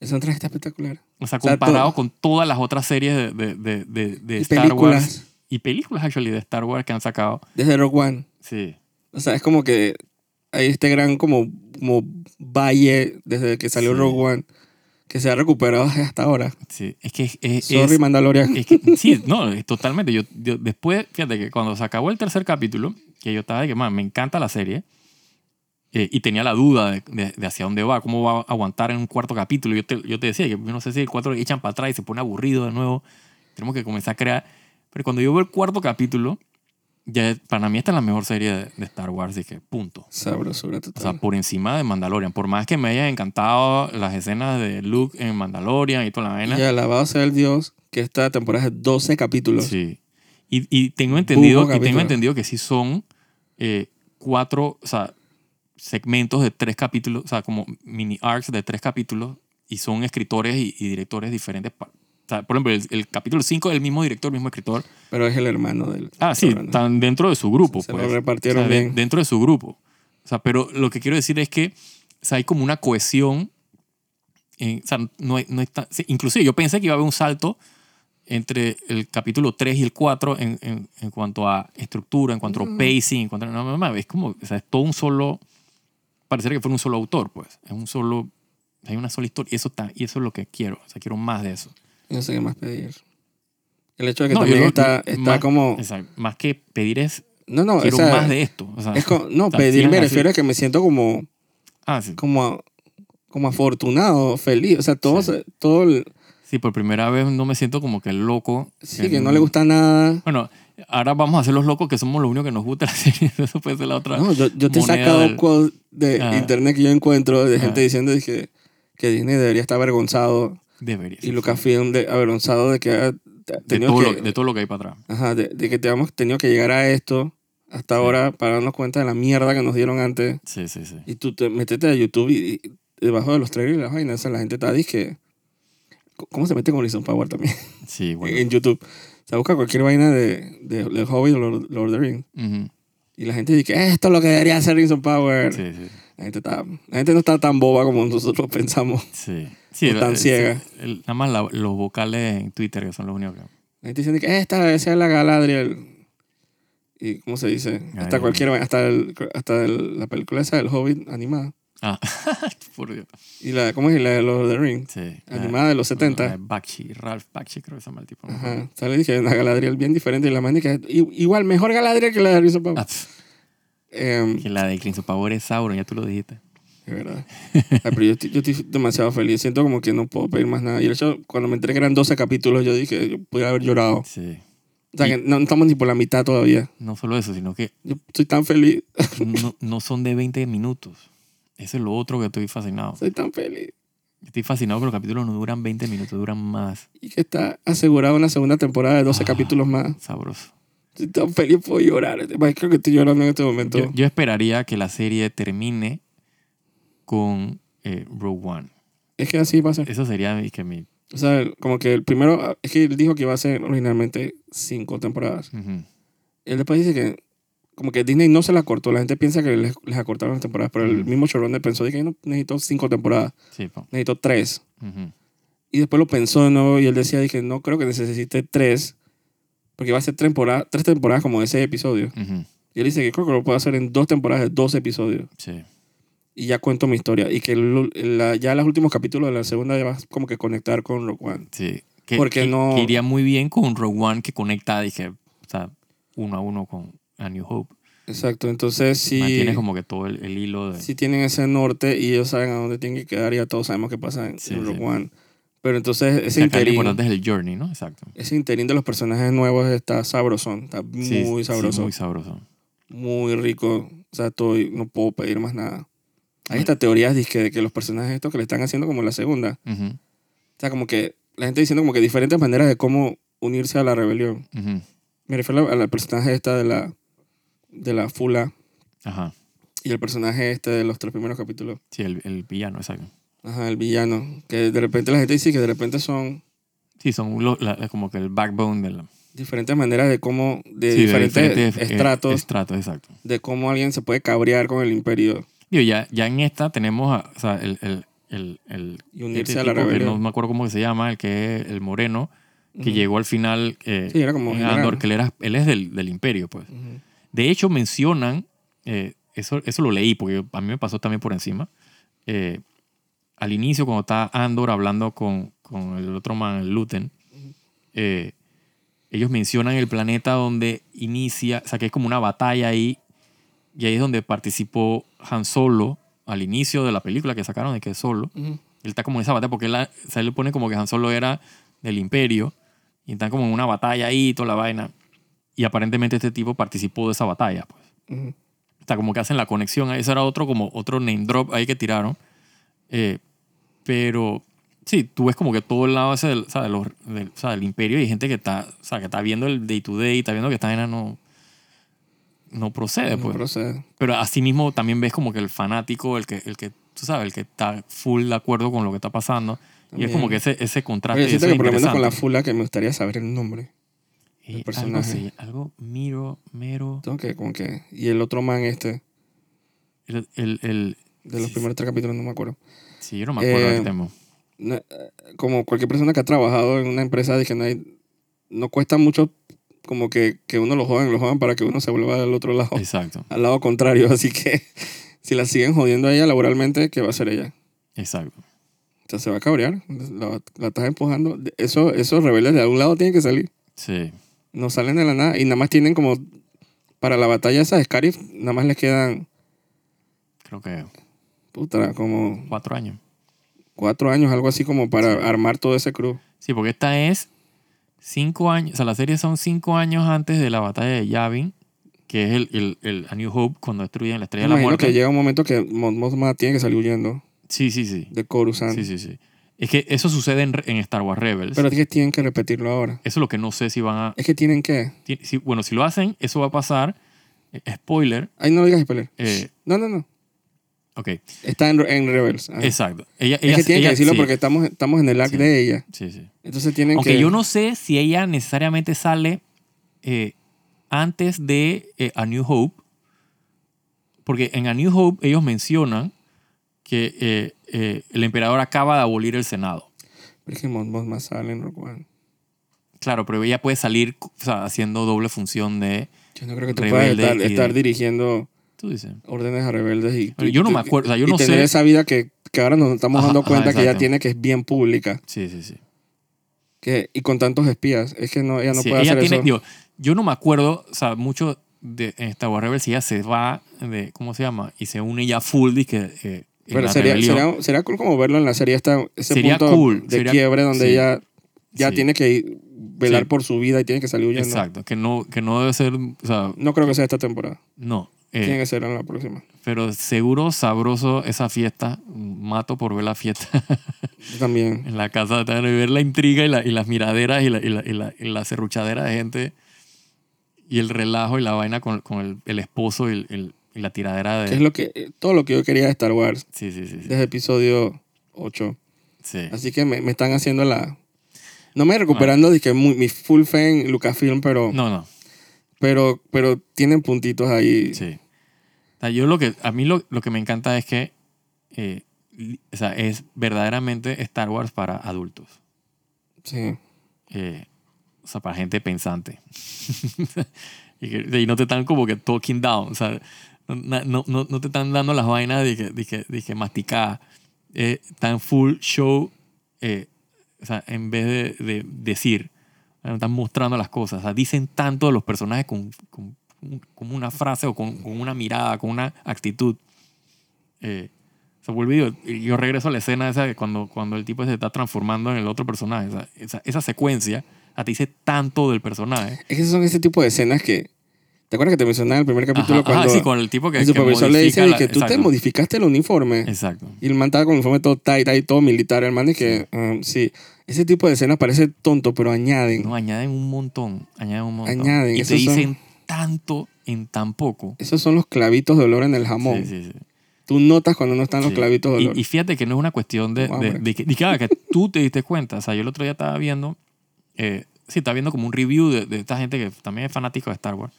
El soundtrack está espectacular. O sea, O sea, comparado con todas las otras series de, de, de, de, Star películas. Wars y películas actually de Star Wars que han sacado. Desde Rogue One. Sí. O sea, es como que hay este gran como, como valle desde que salió Sí. Rogue One que se ha recuperado hasta ahora. Sí, es que es, es- Sorry, es- Mandalorian. es que- sí, no, totalmente. Yo, yo después, fíjate que cuando se acabó el tercer capítulo, que yo estaba de que, man, me encanta la serie, eh, y tenía la duda de, de- de hacia dónde va, cómo va a aguantar en un cuarto capítulo. Yo te, yo te decía que yo no sé si el cuarto echan para atrás y se pone aburrido de nuevo. Tenemos que comenzar a crear. Pero cuando yo veo el cuarto capítulo, ya, para mí esta es la mejor serie de, de Star Wars, dije, punto. Sabrosura O total. sea, por encima de Mandalorian. Por más que me hayan encantado las escenas de Luke en Mandalorian y toda la vaina. y alabado sea el Dios que esta temporada es 12 capítulos. Sí. Y, y tengo entendido, y tengo entendido que sí son eh, cuatro, o sea, segmentos de tres capítulos, o sea, como mini arcs de tres capítulos, y son escritores y, y directores diferentes. O sea, por ejemplo, el, el capítulo 5 es el mismo director, el mismo escritor. Pero es el hermano del. Ah, sí, están dentro de su grupo. Se pues. lo repartieron O sea, de- bien. Dentro de su grupo. O sea, pero lo que quiero decir es que o sea, hay como una cohesión. en- o sea, no, hay- no hay tan- inclusive yo pensé que iba a haber un salto entre el capítulo 3 y el 4 en, en, en cuanto a estructura, en cuanto a Mm. pacing, en cuanto a... No, no, no, es como, o sea, es todo un solo... Pareciera que fuera un solo autor, pues. Es un solo... Hay una sola historia. Y eso, está, y eso es lo que quiero. O sea, quiero más de eso. No sé qué más pedir. El hecho de que No, también yo- está, está más- como. Exacto. Más que pedir es... No, no, quiero o sea, más de esto. O sea, es co- no, <laughs> o sea, pedir me refiero a que me siento como, Ah, sí. como, como afortunado, feliz. O sea, todo, Sí. todo el- Sí, por primera vez no me siento como que loco. sí, que no le gusta nada. Bueno, ahora vamos a ser los locos que somos los únicos que nos gusta la serie. <laughs> Eso puede ser la otra. No, yo, yo te he sacado del- quotes de Ah. internet que yo encuentro de gente Ah. diciendo que, que Disney debería estar avergonzado Debería. y Lucasfilm de, avergonzado de que ha de, tenido todo que, lo, de todo lo que hay para atrás. ajá, de, de que te hemos tenido que llegar a esto hasta Sí. ahora para darnos cuenta de la mierda que nos dieron antes. Sí, sí, sí. Y tú te metete a YouTube y, y debajo de los trailers y las vainas, la gente está que ¿Cómo se mete con Horizon Power también? Sí, <laughs> bueno. en YouTube. O sea, busca cualquier vaina de, de, de Hobbit o Lord, Lord of the Rings. Ujú. Y la gente dice, esto es lo que debería hacer Horizon Power. Sí, sí. La, gente está, la gente no está tan boba como nosotros <laughs> pensamos. Sí. sí O el- tan el- ciega. el- nada más la- los vocales en Twitter que son los únicos que. La gente dice que esta debe ser la Galadriel. Y, ¿cómo se dice? Hasta Ay, cualquier hasta, el, hasta el- la película esa del Hobbit animada. Ah, <laughs> por Dios. Y la, ¿cómo es? Y la de of the Rings. Sí. Animada de los 70. La de Bakshi, Ralph Bakshi, creo que se llama el tipo. ¿no? Ajá. Sale dije una Galadriel bien diferente. Y la man que igual, mejor Galadriel que la de Horizon Power. Ah, Em, que la de Cleanso Power es Sauron, ya tú lo dijiste. Es verdad. Ay, pero yo, estoy, yo estoy demasiado feliz. Siento como que no puedo pedir más nada. Y el hecho, cuando me enteré que eran 12 capítulos, yo dije, yo podría haber llorado. Sí. O sea, que no, no estamos ni por la mitad todavía. No solo eso, sino que Yo estoy tan feliz. no, no son de 20 minutos. Eso es lo otro que estoy fascinado. Soy tan feliz. Estoy fascinado que los capítulos no duran 20 minutos, duran más. Y que está asegurada una segunda temporada de 12 Ah. capítulos más. Sabroso. Estoy tan feliz, puedo llorar. Creo que estoy llorando en este momento. Yo, yo esperaría que la serie termine con eh, Rogue One. Es que así va a ser. Eso sería mi- que mi... O sea, como que el primero, es que él dijo que iba a ser originalmente cinco temporadas. ujú. Él después dice que como que Disney no se la cortó. La gente piensa que les, les acortaron las temporadas, pero el mismo showrunner pensó de que no necesito cinco temporadas, Sí, po. necesito tres. Y después lo pensó de nuevo y él decía, dije, no creo que necesite tres, porque va a ser temporada, tres temporadas como ese episodio. Ujú. Y él dice que creo que lo puedo hacer en dos temporadas de dos episodios. Sí. Y ya cuento mi historia. Y que el- la- ya los últimos capítulos de la segunda ya vas como que conectar con Rogue One. Sí. Que, Porque que- no- que iría muy bien con Rogue One que conecta, dije, o sea, uno a uno con A New Hope. Exacto, entonces sí, Mantiene como que todo el, el hilo de... sí tienen ese norte y ellos saben a dónde tienen que quedar y ya todos sabemos qué pasa en, Sí, Rogue sí. One. Pero entonces ese sea, que lo interín, importante es el journey, ¿no? Exacto. ese interín de los personajes nuevos está sabrosón, está muy Sí, sí, sabroso. muy sabroso. muy rico. O sea, estoy, no puedo pedir más nada. Hay estas teorías dizque, de que los personajes estos que le están haciendo como la segunda. Ujú, O sea, como que la gente diciendo como que diferentes maneras de cómo unirse a la rebelión. ujú. Me refiero a la personaje esta de la, de la Fula Ajá. y el personaje este de los tres primeros capítulos. Sí, el, el villano, exacto. Ajá, el villano. Que de repente la gente dice que de repente son Sí, son lo- la- como que el backbone de la... diferentes maneras de cómo, de sí, diferentes, eh, estratos, estratos, exacto. de cómo alguien se puede cabrear con el imperio Digo, ya, ya en esta tenemos a- o sea, el, el, el, el- y unirse este a la que rebelión. no me acuerdo cómo se llama, el que es el moreno, que Ujú. llegó al final eh, Sí, era como en. Andor, que él, era, él es del, del imperio, pues. Ujú. De hecho, mencionan, eh, eso, eso lo leí porque a mí me pasó también por encima. eh, al inicio, cuando está Andor hablando con, con el otro man, el Luten, eh, ellos mencionan el planeta donde inicia, o sea, que es como una batalla ahí, y ahí es donde participó Han Solo al inicio de la película que sacaron de que es Solo. Ujú. Él está como en esa batalla porque él, o sea, él le pone como que Han Solo era del imperio y están como en una batalla ahí toda la vaina. Y aparentemente este tipo participó de esa batalla. Pues. Ujú. O sea, como que hacen la conexión. Ese era otro, como otro name drop ahí que tiraron. Eh, pero sí, tú ves como que todo el lado ese del, o sea, de los- del, o sea, del imperio y hay gente que está, o sea, que está viendo el day to day, está viendo que esta vaina no, no procede. No Pues. procede. Pero asimismo también ves como que el fanático, el que, el que tú sabes, el que está full de acuerdo con lo que está pasando. Y es También. como que ese, ese contraste. Yo siento que por lo menos con la fula que me gustaría saber el nombre. El algo, personaje. así, algo miro, mero. Tengo que, como que. Y el otro man este, El, el, el- de los Sí, primeros tres capítulos, no me acuerdo. sí, yo no me acuerdo Eh, del tema. No, eh, como cualquier persona que ha trabajado en una empresa, que no hay. No cuesta mucho como que, que uno lo jodan, lo jodan para que uno se vuelva al otro lado, Exacto, al lado contrario. <laughs> Así que si la siguen jodiendo a ella laboralmente, ¿qué va a hacer ella? exacto. O sea, se va a cabrear. La, la estás empujando. Eso, esos rebeldes de algún lado tienen que salir. Sí, No salen de la nada. Y nada más tienen como. Para la batalla esa de Scarif, nada más les quedan. creo que Puta, como cuatro años. cuatro años, algo así como para armar todo ese crew. Sí, porque esta es cinco años, o sea, la serie son cinco años antes de la batalla de Yavin, que es el, el, el A New Hope cuando destruyen la estrella Me de la muerte. que llega un momento que Mon Mothma tiene que salir huyendo Sí, sí, sí. de Coruscant. Sí, sí, sí. Es que eso sucede en, en Star Wars Rebels. Pero es que tienen que repetirlo ahora. eso es lo que no sé si van a... Es que tienen que. ti- si- bueno, si lo hacen, eso va a pasar. eh, spoiler. Ay, no digas spoiler. eh, No, no, no. ok, Está en, en Rebels. Ajá. exacto. Ella, Es ella, que tienen ella- que decirlo sí, porque estamos, estamos en el act Sí. de ella. Sí, sí. Entonces tienen Aunque que. yo no sé si ella necesariamente sale eh, antes de A New Hope, porque en A New Hope ellos mencionan que eh, eh, el emperador acaba de abolir el Senado. Que One. Claro, pero ella puede salir o sea, haciendo doble función de... Yo no creo que tú puedas estar, y de- estar dirigiendo Tú dices. órdenes a rebeldes y. Yo no me acuerdo, o sea, yo y no tener sé- esa vida que, que ahora nos estamos Ajá, dando ajá, cuenta que ella tiene que es bien pública. Sí, sí, sí. Que, y con tantos espías. Es que no, ella no Sí, puede ella hacer tiene, eso. digo, yo no me acuerdo, o sea, mucho de en Star Wars Rebels si ella se va de, ¿cómo se llama? Y se une ya full, dizque, eh, en Pero sería, sería, sería cool como verlo en la serie esta, ese Sería punto cool, de sería- quiebre donde sí. ella ya Sí. tiene que velar Sí. por su vida y tiene que salir huyendo. Exacto, que no, que no debe ser, o sea, No creo que sea esta temporada. no. eh, Tiene que ser en la próxima. pero seguro sabroso esa fiesta. Mato por ver la fiesta <laughs> Yo también. en la casa de ver la intriga y, la- y las miraderas y la, y, la, y, la, y la serruchadera de gente y el relajo y la vaina con, con el, el esposo y, el- el- y la tiradera de... Que es lo que, eh, todo lo que yo quería de Star Wars Sí, sí, sí. sí. desde episodio 8. sí. Así que me, me están haciendo la... No me recuperando de que muy- mi full fan Lucasfilm, pero, No, no. pero, pero tienen puntitos ahí. Sí. O sea, yo lo que, a mí lo, lo que me encanta es que eh, o sea, es verdaderamente Star Wars para adultos. Sí. Eh, o sea, para gente pensante. <laughs> y, que- y no te están como que talking down. O sea, no, no, no, te están dando las vainas de que, de que. Eh, tan full show, eh, o sea, en vez de, de decir, están mostrando las cosas. Dicen tanto de los personajes con, con, con una frase o con, una mirada, con una actitud. Eh, se vuelve yo, regreso a la escena esa de cuando, cuando el tipo se está transformando en el otro personaje. Esa, esa secuencia a ti dice tanto del personaje. Es que son ese tipo de escenas que... ¿Te acuerdas que te mencionaba en el primer capítulo Ajá, ajá, cuando sí, con el tipo que, el que supervisor le dice la- que tú te exacto, modificaste el uniforme? Exacto. Y el man estaba con el uniforme todo tight, ahí todo militar, el man, y que, um, sí, ese tipo de escenas parece tonto, pero añaden. No, añaden un montón. Añaden un montón. Añaden, y te esos son- dicen tanto en tan poco. Esos son los clavitos de olor en el jamón. Sí, sí, sí. Tú notas cuando no están los clavitos de Y- olor. Y, fíjate que no es una cuestión de, Wow, de, de que, de que, ah, que tú te diste cuenta. O sea, yo el otro día estaba viendo, eh, sí, estaba viendo como un review de, de esta gente que también es fanático de Star Wars.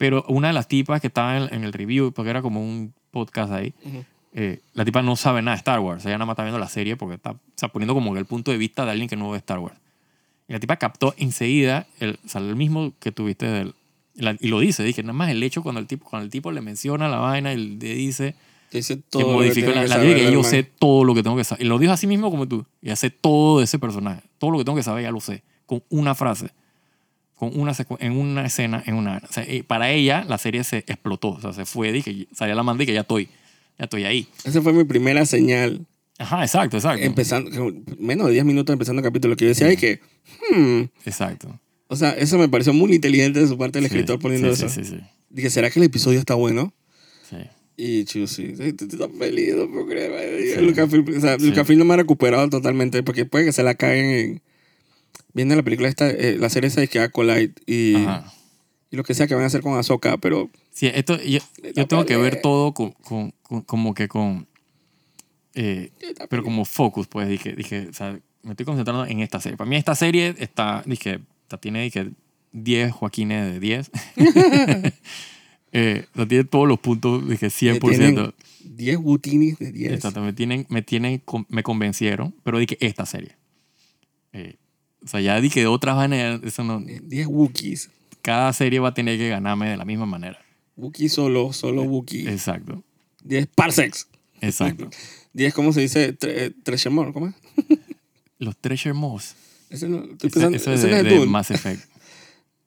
Pero una de las tipas que estaba en, en el review, porque era como un podcast ahí, Ujú. eh, la tipa no sabe nada de Star Wars. Ella nada más está viendo la serie porque está, sea, poniendo como el punto de vista de alguien que no ve Star Wars. Y la tipa captó enseguida el, o sea, el mismo que tuviste del, la- y lo dice, dije, nada más el hecho cuando el tipo, cuando el tipo le menciona la vaina y le dice dice que todo lo que modificó la, que la saber que yo sé todo lo que tengo que saber. Y lo dijo así mismo como tú. Y hace todo de ese personaje. Todo lo que tengo que saber ya lo sé. Con una frase. Con una en una escena, en una... O sea, para ella la serie se explotó. O sea, se fue. Dije, salía la manda y que ya estoy. Ya estoy ahí. Esa fue mi primera señal, Ajá, exacto, exacto. empezando, menos de 10 minutos empezando el capítulo, que yo decía, ay, que, hmm, Exacto. O sea, eso me pareció muy inteligente de su parte el Sí, escritor poniendo sí, eso. Sí, sí, sí. Dije, ¿será que el episodio está bueno? sí. Y Chusi, sí, estás feliz, no puedo creer. Sí. Sí. Lucasfilm no me ha recuperado totalmente porque puede que se la caguen en... Viendo la película esta, eh, la serie esa de que Acolyte y, Ajá. y lo que sea que van a hacer con Ahsoka, pero Sí, esto, yo, yo tengo que ver todo con, con- con- como que con... eh, pero como focus, pues dije, dije, o sea, me estoy concentrando en esta serie. Para mí esta serie está, dije, está- tiene dije, 10 Joaquines de 10. <laughs> eh, o sea, tiene todos los puntos, dije, 100%. tienen 10 Wutinis de 10. Exacto, me tienen, me tienen, me convencieron, pero dije, esta serie. Eh, o sea, ya dije de otras maneras, eso no, 10 Wookiees. cada serie va a tener que ganarme de la misma manera. Wookiee solo, solo Wookiee. Exacto, 10 Parsecs. exacto. <laughs> 10, ¿cómo se dice? Tre Treshemor, ¿cómo es? <laughs> Los Treasure Moss. Ese no, estoy pensando, ese es de, es de. Mass Effect. <laughs>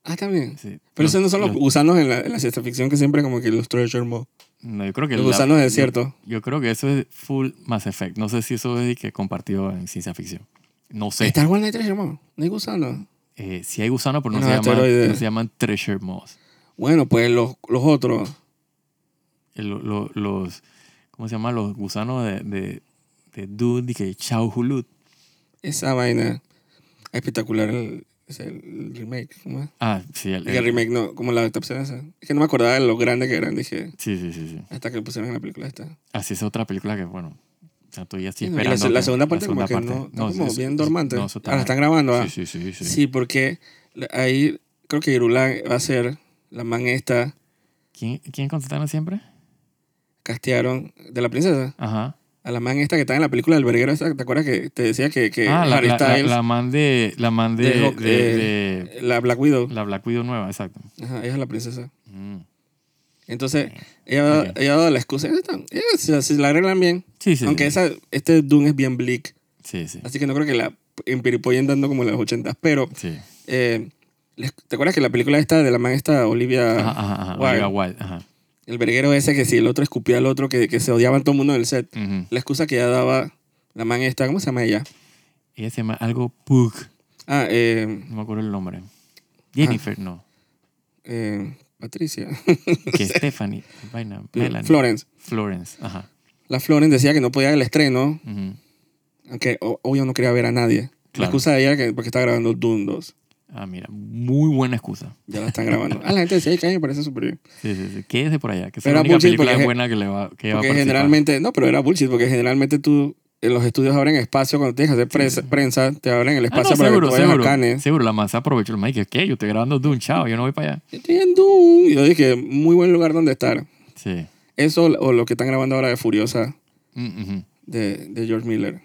Ah, bien. sí. Pero esos no son los, los- gusanos en la, en la ciencia ficción que siempre como que los treasure mode. No, yo creo que Los la- gusanos del desierto. Yo, yo creo que eso es full Mass Effect. No sé si eso es que compartido en ciencia ficción. No sé. Star Wars no hay treasure mode. No hay gusanos. Eh, si hay gusanos, pero no, Unos se llaman, no se llaman Treasure Moss. Bueno, pues los, los otros. El- lo- los, ¿cómo se llama? Los gusanos de, de, de Dune, y que Chao Hulut. Esa vaina. Espectacular el, es el remake. ¿Cómo es? Ah, sí. El, El, remake, no, como la adaptación esa. Es que no me acordaba de lo grande que eran. Dije, sí, sí, sí, sí. hasta que lo pusieron en la película esta. Así es otra película que, bueno, o sea, estoy así Sí, no, y esperando. la, la segunda parte como segunda que no, está como bien dormante. no, eso ah, la están grabando. ah. Sí, sí, sí, sí. Sí, porque la- ahí creo que Irulan va a ser la man esta. ¿Quién, ¿Quién contrataron siempre? Castearon de la princesa. Ajá. A la man esta que está en la película del verguero. ¿Te acuerdas que te decía que, que ah, la, Harry la, la, Styles, la man de, la man de, De de, Hawk- eh, de- la Black Widow? la Black Widow nueva, exacto. Ajá, ella es la princesa. Mm. Entonces, ella, Ok. ella ha dado la excusa. Ella, si, la arreglan bien. Sí, sí. Aunque sí. esa, este Doom es bien bleak. Sí, sí. Así que no creo que la empiripoyen dando como en los 80. Pero, eh, ¿te acuerdas que la película esta de la man esta, Olivia, Ajá, ajá, ajá. Wilde. Olivia Wilde, ajá. el verguero ese que si el otro escupía al otro, que, que se odiaban todo el mundo en el set? Ujú. La excusa que ella daba la man esta, ¿cómo se llama ella? Ella se llama algo Pug. Ah, eh, No me acuerdo el nombre. Jennifer, no. eh, Patricia. Que <laughs> Stephanie. Vaina. Melanie. Florence. Florence. Ajá. La Florence decía que no podía ir al estreno, aunque o- obvio no quería ver a nadie. La excusa de ella era que porque está grabando Doom 2. Ah, mira. Muy buena excusa. Ya la están grabando. Ah, la gente decía que a mí me parece súper bien. Sí, sí, sí. Quédese por allá. Que esa es la única bullshit película buena que le va, que va a participar. generalmente, no, pero era bullshit, porque generalmente tú los estudios abren espacio cuando tienes que hacer prensa, prensa te abren el Ah, espacio no, para seguro, que tú vayas seguro. a Cannes. Seguro, la masa aprovechó el que, ¿Qué? Yo estoy grabando Dune, chao. Yo no voy para allá. Yo estoy en. Y yo dije, muy buen lugar donde estar. Sí. Eso o lo que están grabando ahora de Furiosa Mm, de, de George Miller.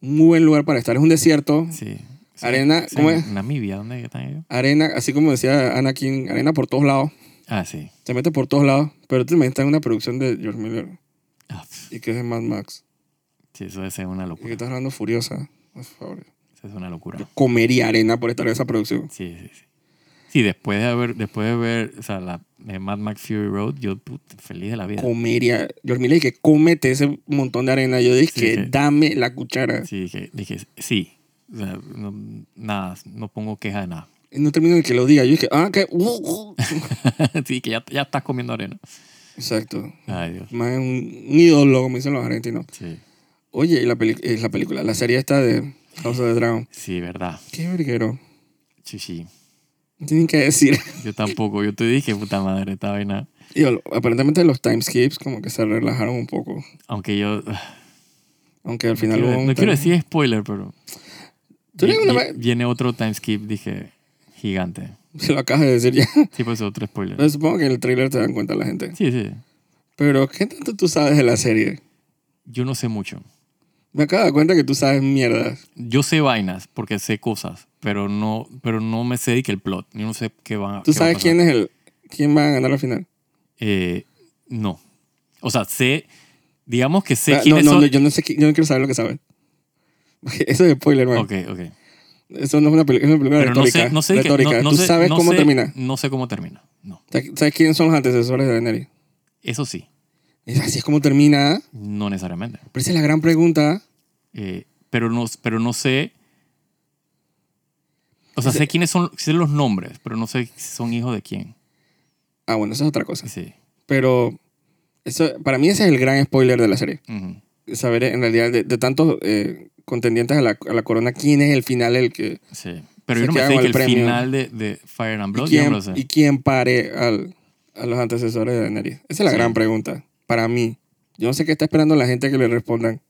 Muy buen lugar para estar. Es un desierto, Sí. Sí. Arena, Sí, ¿cómo en es? Namibia, ¿dónde están ellos? arena, así como decía Anakin, arena por todos lados. Ah, sí. Se mete por todos lados, pero tú también está en una producción de George Miller Ah, y que es de Mad Max. Sí, eso ser una Y locura. estás hablando Furiosa. Por favor. Eso es una locura. Yo comería arena por estar en esa producción. Sí, sí, sí. Sí, después de haber, después de ver, o sea, la de Mad Max Fury Road, yo put, feliz de la vida. Comería. George Miller, que cómete ese montón de arena. Yo dije, Sí, que que- dame la cuchara. Sí, dije, dije sí. O sea, no, nada, no pongo queja de nada. Y no termino de que lo diga. Yo dije, ah, que. uh, uh. <laughs> sí, que ya, ya estás comiendo arena. Exacto. Ay, Dios. Más un, un ídolo, como dicen los argentinos. Sí, Oye, y la, peli eh, la película, la serie esta de House of the Dragon. sí, verdad. Qué verguero. Sí, sí. No tienen que decir. Yo tampoco. Yo te dije, puta madre, esta vaina. Y aparentemente los timeskips como que se relajaron un poco. Aunque yo... Aunque al final quiero- hubo un no quiero decir spoiler, pero... ¿Tú eres vi- una vi- vez- viene otro timeskip, dije, gigante. Se <laughs> lo acabas de decir ya. Sí, pues otro spoiler. Pero supongo que en el trailer te dan cuenta la gente. Sí, sí. Pero, ¿qué tanto tú sabes de la serie? Yo no sé mucho. Me acabo de dar cuenta que tú sabes mierdas. Yo sé vainas porque sé cosas, pero no, pero no me sé de que el plot. Yo no sé qué va, ¿Tú qué va a sabes pasar. quién es el... quién va a ganar al final? Eh, no. O sea, sé... Digamos que sé Ah, no, quiénes no, no, yo no sé, yo no quiero saber lo que sabes. <laughs> Eso es spoiler, man. Ok, ok. Eso no es una, peli- es una película Pero no retórica. sé, no sé, de qué- retórica. no- no ¿Tú sé- sabes no cómo sé- termina? No sé cómo termina. No. ¿Sabes sabes quiénes son los antecesores de Daenerys? Eso sí. Así es como termina. No necesariamente. Pero esa es la gran pregunta. Eh, pero, no, pero no sé... O sea, sé quiénes son, sé los nombres, pero no sé si son hijos de quién. Ah, bueno, eso es otra cosa. Sí. Pero eso, para mí ese es el gran spoiler de la serie. Saber en realidad de, de tantos eh, contendientes a la, a la corona, quién es el final el que... Sí. Pero Se yo no me sé que el premio. final de, de Fire and Y Blood, yo quién, no lo sé. y quién pare al, a los antecesores de Daenerys. Esa es la Sí. gran pregunta. Para mí. Yo no sé qué está esperando la gente que le respondan.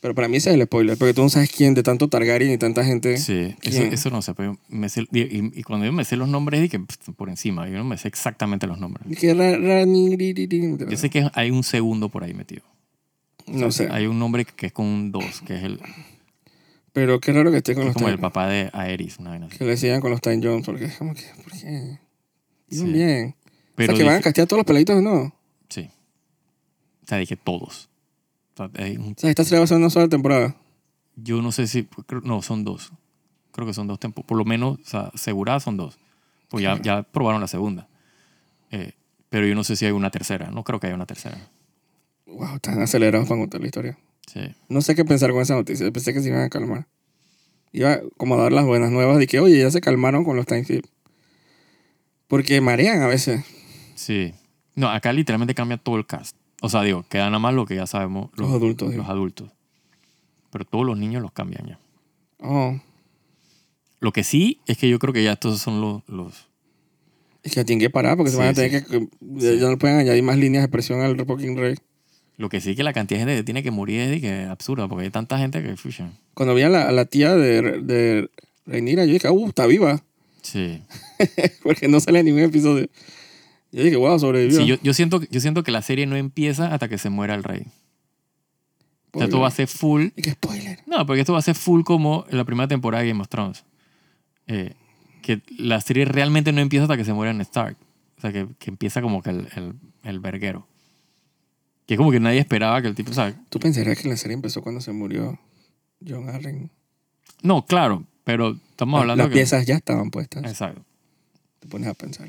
Pero para mí ese es el spoiler. Porque tú no sabes quién de tanto Targaryen y tanta gente. Sí, eso, eso no sé. Pero me sé- y, y- y cuando yo me sé los nombres, dije por encima. Yo no me sé exactamente los nombres. Yo sé que hay un segundo por ahí metido. No sé. Hay un nombre que es con un 2, que es el Pero qué raro que esté con es los como el papá de Aerys. Una así. Que le sigan con los Time Jones. Porque es como que. ¿Por qué? Sí. bien. Pero o sea, que van a dije- castear a todos los peladitos, ¿no? Sí. O sea, dije todos. O sea, hay un- sea, esta serie va a ser una sola temporada. yo no sé si. No, son dos. Creo que son dos temporadas. Por lo menos, o sea, aseguradas son dos. Pues ya, ya probaron la segunda. Eh, pero yo no sé si hay una tercera. No creo que haya una tercera. Wow, están acelerados para contar la historia. Sí. No sé qué pensar con esa noticia. Pensé que se iban a calmar. Iba como a dar las buenas nuevas de que, oye, ya se calmaron con los time skip. Porque marean a veces Sí. No, acá literalmente cambia todo el cast. O sea, digo, queda nada más lo que ya sabemos. los adultos. digo. los adultos. Pero todos los niños los cambian ya. Oh, Lo que sí es que yo creo que ya estos son los... los es que ya tienen que parar porque se Sí, van a tener sí. que... Ya ya no pueden añadir más líneas de presión al fucking rey. lo que sí es que la cantidad de gente que tiene que morir es que absurda, porque hay tanta gente que... fucha. Cuando vi a la, a la tía de, de Reinira, yo dije, uh, está viva. Sí. <laughs> porque no sale en ningún episodio. Yo dije, wow, sobrevivió. Sí, yo, yo, siento, yo siento que la serie no empieza hasta que se muera el rey. O sea, esto va a ser full... Y que spoiler. No, porque esto va a ser full como la primera temporada de Game of Thrones. Eh, que la serie realmente no empieza hasta que se muera en Stark. O sea, que, que empieza como que el, el, el verguero. Que como que nadie esperaba que el tipo... O sea, ¿Tú pensarías que la serie empezó cuando se murió John Arryn? no, claro, pero estamos hablando Las que... piezas ya estaban puestas. Exacto. Te pones a pensar.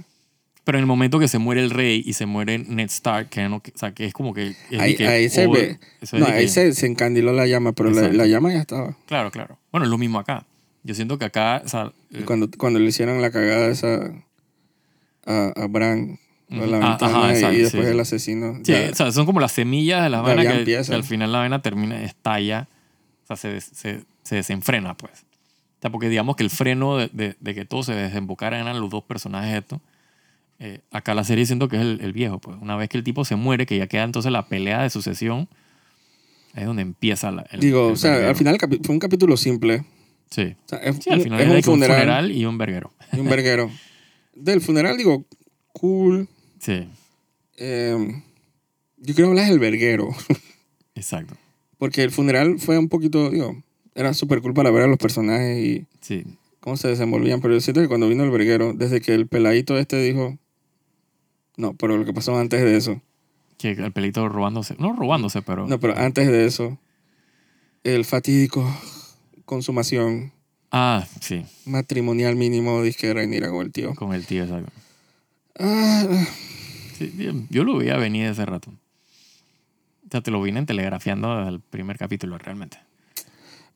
Pero en el momento que se muere el rey y se muere Ned Stark, que, no, o sea, que es como que... es Ahí, que ahí se ve. No, ahí se, se encandiló la llama, pero la, la llama ya estaba. Claro, claro. Bueno, es lo mismo acá. Yo siento que acá... O sea, Y cuando, cuando le hicieron la cagada esa a, a Bran la. Ah, ajá, y exacto, después sí. el asesino. Sí, o sea, son como las semillas de la ya que, que al final la vaina termina, estalla, o sea, se, des- se, se desenfrena, pues. O sea, porque digamos que el freno de, de- de que todo se desembocara eran los dos personajes estos. Eh, acá la serie siento que es el, el viejo, pues. Una vez que el tipo se muere, que ya queda entonces la pelea de sucesión, es donde empieza la, el, Digo, el o sea, verguero. al final fue un capítulo simple. Sí. O sea, es, Sí, al final es un que un funeral, funeral y un verguero. y un verguero. Del funeral, digo, cool. Sí, Eh, yo quiero hablar del verguero. <laughs> exacto. Porque el funeral fue un poquito, digo, era súper cool para ver a los personajes y Sí. cómo se desenvolvían. Pero yo siento que cuando vino el verguero, desde que el peladito este dijo, no, pero lo que pasó antes de eso. Que el pelito robándose, no robándose, pero... No, pero antes de eso, el fatídico consumación Ah, sí, matrimonial mínimo de Rhaenyra con el tío. con el tío, exacto. Ah, Sí, yo lo veía venir hace rato. O sea, te lo vine telegrafiando desde el primer capítulo, realmente.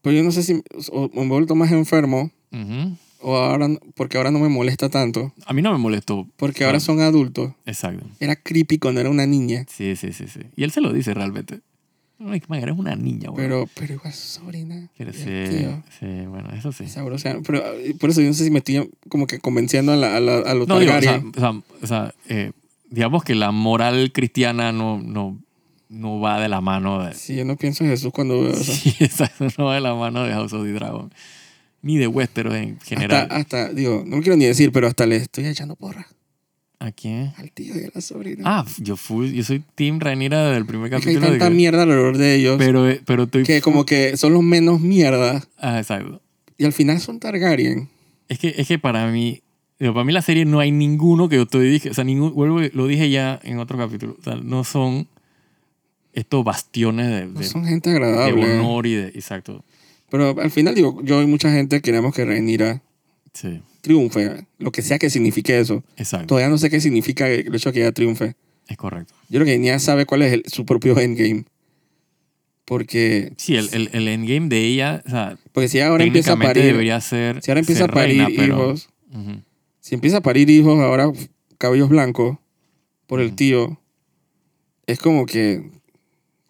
pero yo no sé si o, me he vuelto más enfermo. O ahora, porque ahora no me molesta tanto. A mí no me molestó. Porque ahora son adultos. Exacto. Era creepy cuando era una niña. Sí, sí, sí, sí. Y él se lo dice realmente. Ay, man, eres una niña, güey. Pero, pero igual sobrina. Pero sí, tío. sí, bueno, eso sí. Pero eh, por eso yo no sé si me estoy como que convenciendo a, la, a, la, a los No, digo, o sea, o sea, o sea, eh, digamos que la moral cristiana no, no, no va de la mano de... Sí, yo no pienso en Jesús cuando veo eso. <laughs> Sí, exacto, no va de la mano de House of the Dragon. Ni de Westeros en general. Hasta, hasta, digo, no lo quiero ni decir, pero hasta le estoy echando porra ¿A quién? al tío y a la sobrina. Ah, yo, fui, yo soy Team Rhaenyra desde el primer es que hay capítulo. de tanta que- mierda alrededor de ellos pero, pero estoy... que como que son los menos mierda Ah, exacto. y al final son Targaryen. Es que, es que para mí, digo, para mí la serie no hay ninguno que yo te dije, o sea, ningún, vuelvo, lo dije ya en otro capítulo, o sea, no son estos bastiones de, No de- son gente de agradable. honor y de, exacto, Pero al final, digo, yo y mucha gente queremos que Rhaenyra sí, triunfe, lo que sea que signifique eso. exacto, Todavía no sé qué significa el hecho de que ella triunfe. es correcto. Yo creo que ni ella sabe cuál es el- su propio endgame. Porque, Sí, el, el, el endgame de ella, o sea, porque si ahora empieza a parir, debería ser. si ahora empieza a parir reina, pero- hijos, Ujú. si empieza a parir hijos ahora cabellos blancos por el Ujú. tío, es como que,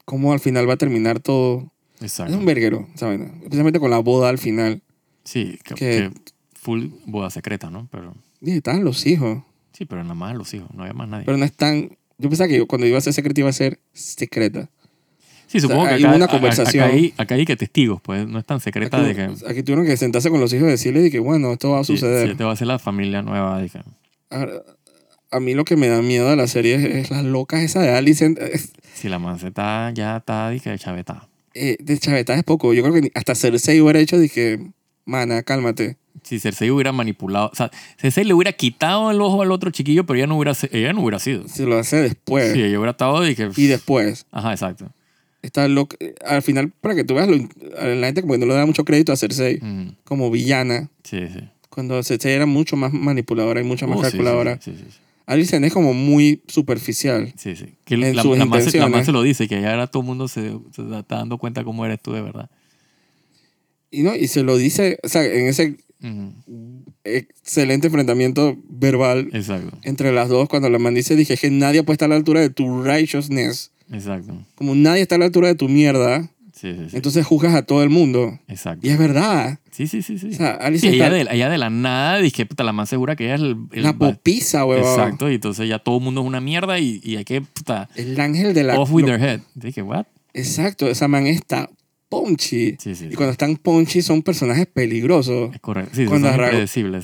cómo al final va a terminar todo. Exacto. Es un verguero, ¿saben? Especialmente con la boda al final. Sí, que, que- que full boda secreta, ¿no? Pero Dije, estaban los hijos, sí, pero nada más los hijos, no había más nadie. pero no es tan... Yo pensaba que cuando iba a ser secreta iba a ser secreta. sí, supongo sea, que acá, una conversación. Acá hay, acá hay que testigos, pues no es tan secreta Aquí, de que. aquí tuvieron que sentarse con los hijos y decirle de que, bueno, esto va a suceder. sí, te va a hacer la familia nueva. de que- Ahora, a mí lo que me da miedo de la serie es, es las locas esa de Alicent. Es- Si la manceta ya está, dije, chavetada. Eh, de chaveta es poco. Yo creo que hasta Cersei hubiera hecho que, mana, cálmate. Si Cersei hubiera manipulado, o sea, Cersei le hubiera quitado el ojo al otro chiquillo, pero ella no hubiera, ella no hubiera sido. Se lo hace después. Sí, ella hubiera estado que. Y después. Ajá, exacto. Está loca. Al final, para que tú veas, lo, la gente como que no le da mucho crédito a Cersei como villana. Sí, sí. Cuando Cersei era mucho más manipuladora y mucho más Oh, sí, calculadora. Sí, sí, sí. sí. Alicent es como muy superficial. Sí, sí. Que En la, sus la, más, la más se lo dice, que ya ahora todo el mundo se, se está dando cuenta cómo eres tú de verdad. Y, no, y se lo dice, o sea, en ese Ujú. excelente enfrentamiento verbal Exacto, entre las dos, cuando la man dice, dije que nadie puede estar a la altura de tu righteousness. exacto. Como nadie está a la altura de tu mierda, Sí, sí, sí. entonces juzgas a todo el mundo. exacto. Y es verdad. Sí, sí, sí, sí. O sea, Sí, Alicent ella, de, ella de la nada dije, puta, la más segura que ella es el... el la popisa, huevón. Exacto, y entonces ya todo el mundo es una mierda y, y hay que, puta, El ángel de la... off with their head. Dije, what? Exacto, esa man está punchy. Sí, sí, Y sí. cuando están punchy son personajes peligrosos. Es correcto. Sí, Cuando agarró-.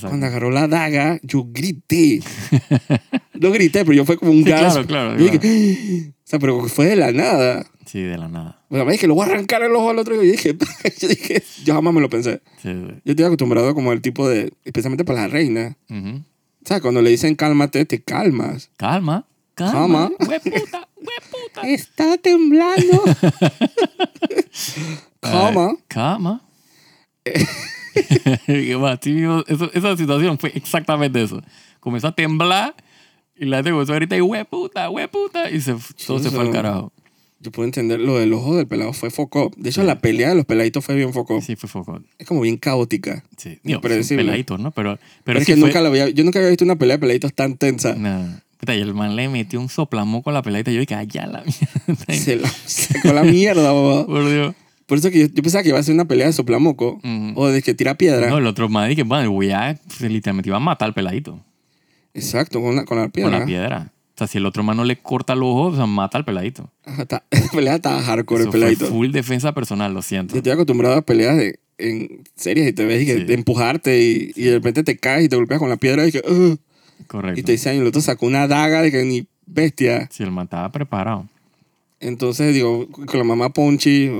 Cuando agarró la daga, yo grité. <laughs> no grité, pero yo fue como un Sí, gas. claro, claro, Yo claro. dije, <gasps> o sea, pero fue de la nada. Sí, de la nada. O sea, me dije, lo voy a arrancar el ojo al otro. Y yo dije, <laughs> yo dije, yo jamás me lo pensé. Sí, sí. Yo estoy acostumbrado como el tipo de, especialmente para la reina. Ujú. O sea, cuando le dicen cálmate, te calmas. Calma, Calma. calma. Hueputa, hueputa. <laughs> Está temblando. <laughs> Calma. Eh, calma. Eso- esa situación fue exactamente eso. Comenzó a temblar y la gente comenzó a gritar, hueputa, hueputa. Y se, todo se fue al carajo. Yo puedo entender lo del ojo del pelado fue foco. De hecho, la pelea de los peladitos fue bien foco. Sí, fue foco. Es como bien caótica. Sí, Digo, peladitos, ¿no? Pero, pero, Pero, es que fue- nunca lo había, yo nunca había visto una pelea de peladitos tan tensa. Nada. Y el man le metió un soplamoco a la peladita. Yo dije, allá la mierda. Se la sacó la mierda, boba. <laughs> Por Dios. Por eso que yo, yo pensaba que iba a ser una pelea de soplamoco o de que tira piedra. No, el otro man dije, bueno, ya se literalmente iba a matar al peladito. Exacto, con, la- con la piedra. Con la piedra. O sea, si el otro man no le corta el ojo, o sea, mata al peladito. Ajá, <laughs> está- <laughs> la pelea estaba hardcore, Eso el fue peladito. full defensa personal, lo siento. Yo estoy acostumbrado a peleas de, en series y te ves y que Sí. empujarte y, y de repente te caes y te golpeas con la piedra y que, "Ugh", Correcto. y te dicen, y el otro sacó una daga de que ni bestia. Si el man estaba preparado. Entonces, digo, con la mamá Ponchi,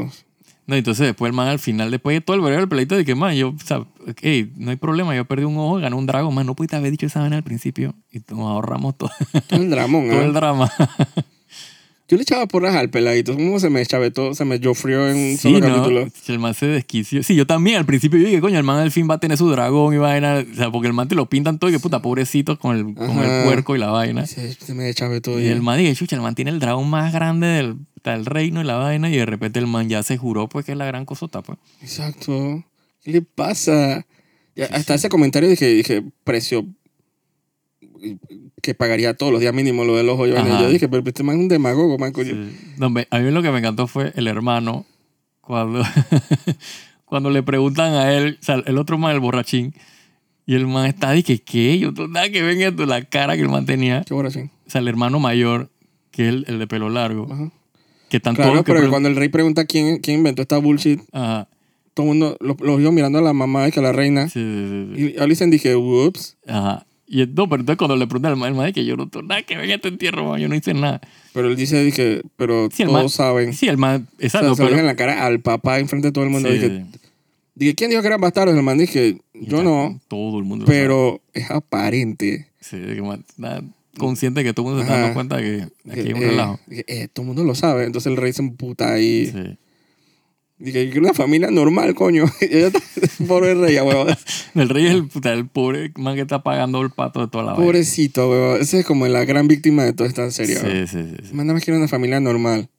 No, entonces después el man al final, después de todo el verano del peladito, dije, man, yo, o sea, hey, no hay problema, yo perdí un ojo, gané un dragón, man, no pudiste haber dicho esa vaina al principio y nos ahorramos todo, todo el dramón. <laughs> todo el drama. Yo le echaba porras al peladito. ¿Cómo se me chavetó? Se me jofrió en un Sí, solo ¿no? capítulo. El man se desquició. Sí, yo también al principio yo dije, coño, el man al fin va a tener su dragón y vaina. O sea, porque el man te lo pintan todo y que puta, pobrecito con el, con el puerco y la vaina. Se, se me chavetó. Y ya. el man dije, chucha, el man tiene el dragón más grande del, del reino y la vaina. Y de repente el man ya se juró, pues, que es la gran cosota, pues. Exacto. ¿Qué le pasa? Ya, hasta ese comentario dije, dije, precio que pagaría todos los días mínimo lo del ojo. Yo, yo dije, pero este man es un demagogo, man. coño. Sí. No, me- a mí lo que me encantó fue el hermano cuando, <laughs> cuando le preguntan a él, o sea, el otro man, el borrachín, y el man está que, ¿qué? Yo nada que ven esto, la cara que el man tenía. Qué sí. O sea, el hermano mayor, que es el, el de pelo largo, Ajá. Que tanto Claro, pero que cuando el rey pregunta quién, quién inventó esta bullshit, Ajá, todo el mundo, los, los vio mirando a la mamá y que a la reina. sí, sí, sí, sí. Y Alicent dije, whoops. Ajá. Y no, pero entonces cuando le preguntan al man, que yo no tengo nada que ver en este entierro, man, yo no hice nada. Pero él dice, dije, pero Sí, todos saben. Sí, el man, O sea, exacto, se lo dije en pero... la cara al papá enfrente de todo el mundo. Sí, Dije, dije, ¿quién dijo que eran bastardos? El man dije, yo ya, no, Todo el mundo lo sabe. pero es aparente. Sí, que man, nada, consciente que todo el mundo se está dando cuenta que aquí hay un Eh, relajo. dije, eh, todo el mundo lo sabe. Entonces el rey se emputa ahí. Sí. Dije, quiero una familia normal, coño. <laughs> Pobre rey, huevón. <laughs> El rey es el, puta, el pobre man que está pagando el pato de toda la vaina. Pobrecito, huevón. Ese es como la gran víctima de toda esta serie. Sí, sí, sí, sí, Man, nada más quiero una familia normal.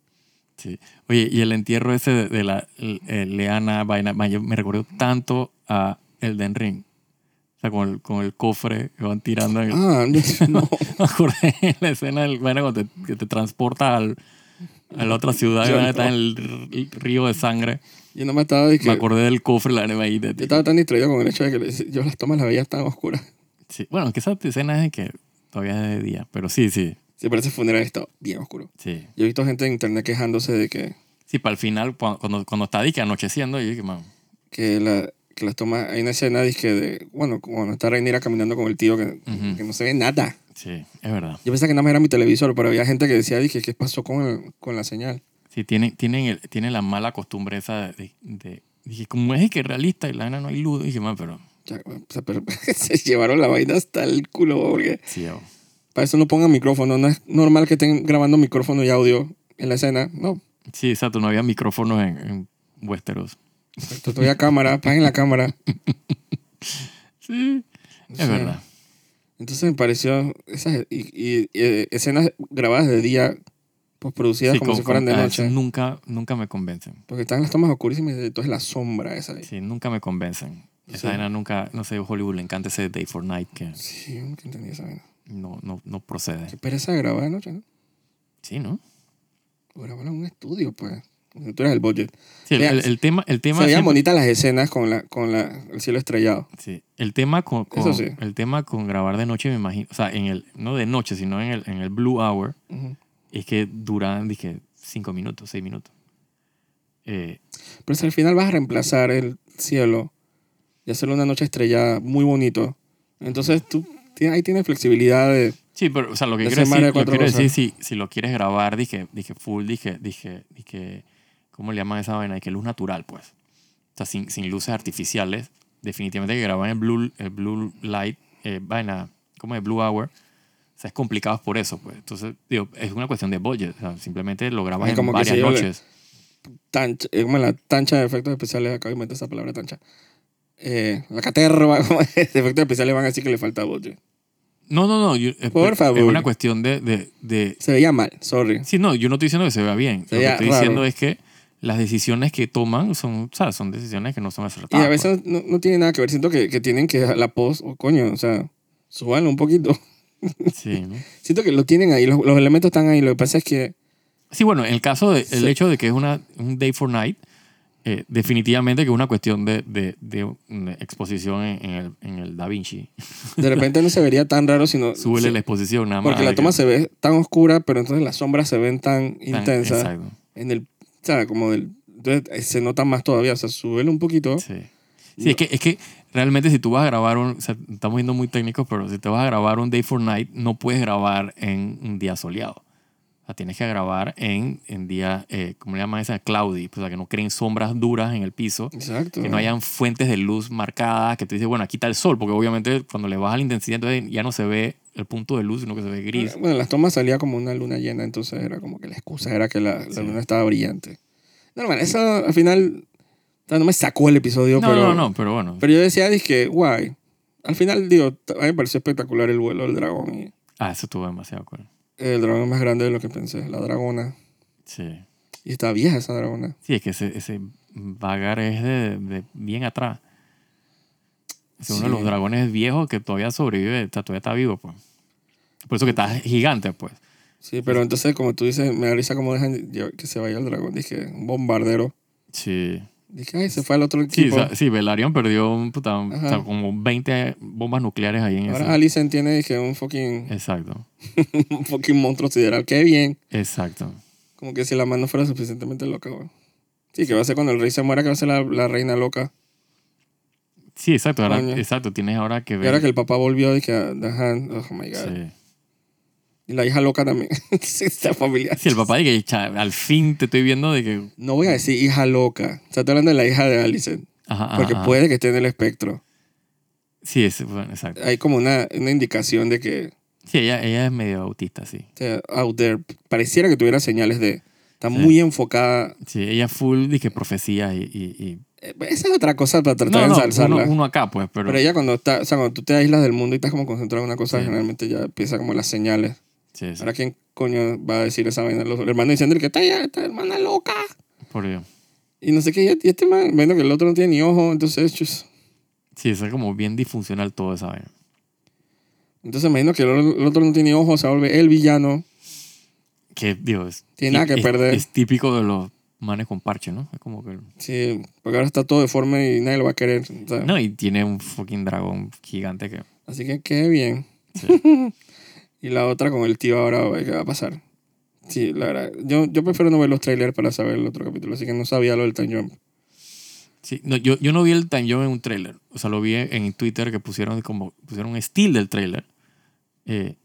sí. Oye, y el entierro ese de, la eh, Leana vaina, man, yo me recuerdo tanto a Elden Ring. O sea, con el, con el cofre que van tirando en el, Ah, no. <laughs> Me acordé de la escena del cuando te, que te transporta al, a la otra ciudad y Yo van a estar en el río de sangre. Yo no me estaba de que, Me acordé del cofre, la neva ahí de Yo estaba tan distraído con el hecho de que yo las tomas las veía tan oscuras. Sí. Bueno, aunque esa escena es de que todavía es de día, pero sí, sí, Sí, pero ese funeral estaba bien oscuro. sí. Yo he visto gente en internet quejándose de que, Sí, para el final, cu- cuando, cuando está de que anocheciendo, yo dije, man, que, la, que las tomas... Hay una escena dizque de... Bueno, cuando está Rhaenyra caminando con el tío que, Ujú. que no se ve nada. sí, es verdad. Yo pensaba que nada más era mi televisor, pero había gente que decía, dije, ¿qué pasó con, el- con la señal? Sí, tienen, tienen, el- tienen la mala costumbre esa de, de- dije, como es que es realista y la vaina no hay luz, dije, man, pero Ya, o sea, pero <laughs> se llevaron la vaina hasta el culo, porque sí, yo- para eso no pongan micrófono. No es normal que estén grabando micrófono y audio en la escena. No, sí, exacto, no había micrófonos en, en Westeros. Esto todavía cámara, apaguen la cámara. <laughs> Sí, es Sí. verdad. Entonces me pareció esas y, y- y, eh, escenas grabadas de día, pues producidas Sí, como si fueran de noche. nunca, nunca me convencen. Porque están las tomas oscurísimas y entonces la sombra esa ahí. Sí, nunca me convencen. Esa Sí. vaina nunca, no sé, Hollywood le encanta ese Day for Night que Sí, yo nunca entendí esa vaina. no, no, no procede. Qué pereza grabar de noche, ¿no? Sí, ¿no? O grabarla en un estudio, pues. Tú eres el budget. Sí, el, el- el tema, el tema Se veían siempre- bonitas las escenas con, la, con la, el cielo estrellado. Sí, el tema con, con- Eso sí. el tema con grabar de noche me imagino, o sea, en el no de noche, sino en el, en el blue hour, Ujú. es que duran dije cinco minutos, seis minutos. Eh, Pero si al final vas a reemplazar el cielo y hacerle una noche estrellada muy bonito, entonces tú ahí tienes flexibilidad de... sí, pero o sea, lo que De quiero decir, de lo quiero decir si, si lo quieres grabar, dije, dije full, dije, dije, dije, ¿cómo le llaman esa vaina? Dije luz natural, pues. O sea, sin, sin luces artificiales, definitivamente que grabar en blue, el blue light, eh, vaina, como es blue hour, o sea, es complicado por eso, pues. Entonces, digo, es una cuestión de budget. O sea, simplemente lo grabas en como que varias lleva- noches. Tancha, eh, como la tancha de efectos especiales, acabo de inventar esa palabra tancha. Eh, la caterva <laughs> como es, de efectos especiales van a decir que le falta budget. No, no, no. yo- es, Por es favor. una cuestión de, de, de- Se veía mal, sorry. Sí, no, yo no estoy diciendo que se vea bien. Se Lo que estoy raro. diciendo es que las decisiones que toman son, son decisiones que no son Y acertadas. a veces no, no tiene nada que ver. Siento que, que tienen que la post, o coño, o sea, subanlo un poquito. pues. Sí, ¿no? <laughs> Siento que lo tienen ahí, los, los elementos están ahí. Lo que pasa es que Sí, bueno, en el caso de, el Sí. hecho de que es una, un day for night, eh, definitivamente que es una cuestión de, de, de exposición en, en el, en el Da Vinci. <laughs> de repente no se vería tan raro, sino. Súbele sí, la exposición nada más. porque la de toma que- se ve tan oscura, pero entonces las sombras se ven tan tan- intensas. Exacto. En el. Sea, como del. Entonces eh, se nota más todavía. O sea, súbelo un poquito. Sí. Sí, es, que, es que realmente si tú vas a grabar un... O sea, estamos viendo muy técnicos, pero si te vas a grabar un Day for Night, no puedes grabar en un día soleado. O sea, tienes que grabar en, en día, eh, ¿cómo le llaman esa? Cloudy. pues, O sea, que no creen sombras duras en el piso. Exacto. Que no hayan fuentes de luz marcadas, que tú dices, bueno, aquí está el sol, porque obviamente cuando le bajas la intensidad, entonces ya no se ve el punto de luz, sino que se ve gris. Bueno, en las tomas salía como una luna llena, entonces era como que la excusa era que la, la Sí. luna estaba brillante. Normal, eso al final o sea, no me sacó el episodio, No, pero, no, no, pero bueno. pero yo decía, dije, guay. Al final, digo, a mí me pareció espectacular el vuelo del dragón. Y Ah, eso estuvo demasiado cool. el dragón es más grande de lo que pensé, la dragona. Sí. Y está vieja esa dragona. Sí, es que ese, ese vagar es de, de bien atrás. Es uno de Sí. los dragones viejos que todavía sobrevive, está, todavía está vivo, pues. Por eso que está gigante, pues. Sí, pero entonces, como tú dices, me da risa como dejan que se vaya el dragón. Dije, un bombardero. Sí. Dije, ay, se fue al otro Sí, equipo. o sea, sí, Velaryon perdió un puta- o sea, Ajá. como 20 bombas nucleares ahí en Ahora ese. Alicent tiene, dije, un fucking, Exacto, <laughs> un fucking monstruo sideral. Qué bien. exacto. Como que si la mano fuera suficientemente loca, güey. Sí, que va a ser cuando el rey se muera, que va a ser la, la reina loca. Sí, exacto. Ahora, exacto, tienes ahora que Y ver. ahora que el papá volvió, dije, ah, dejan, oh my god. sí. Y la hija loca también. <laughs> sí, esta familia. Sí, el papá que cha, al fin te estoy viendo de que. No voy a decir hija loca. O sea, estoy hablando de la hija de Alicent. Ajá, ajá, Porque ajá. puede que esté en el espectro. Sí, es, bueno, exacto. Hay como una, una indicación de que, Sí, ella, ella es medio autista, sí. o sea, out there, pareciera que tuviera señales de... Está Sí. muy enfocada. Sí, ella full que profecía y. y, y- Esa es otra cosa para tratar No, de no, ensalzarla. uno, uno acá, pues, pero. Pero ella cuando está, o sea, cuando tú te aislas del mundo y estás como concentrado en una cosa, Sí. generalmente ya empieza como las señales. Sí, sí. Ahora, ¿quién coño va a decir esa vaina? Los hermanos diciendo que está ya, esta hermana loca. Por ello. Y no sé qué, y este man, viendo que el otro no tiene ni ojo, entonces, chus. Sí, eso es como bien disfuncional todo esa vaina. Entonces, imagino que el, el otro no tiene ojo, se vuelve el villano. Que, digo, es, Tiene nada que es- perder. Es típico de los manes con parche, ¿no? Es como que... Sí, porque ahora está todo deforme y nadie lo va a querer. ¿sabes? No, y tiene un fucking dragón gigante que... Así que qué bien. Sí. <laughs> y la otra con el tío ahora, ¿qué va a pasar? Sí, la verdad. Yo, yo prefiero no ver los trailers para saber el otro capítulo, así que no sabía lo del time jump. Sí, no, yo, yo no vi el time jump en un trailer. O sea, lo vi en Twitter que pusieron como... Pusieron un still del trailer. eh,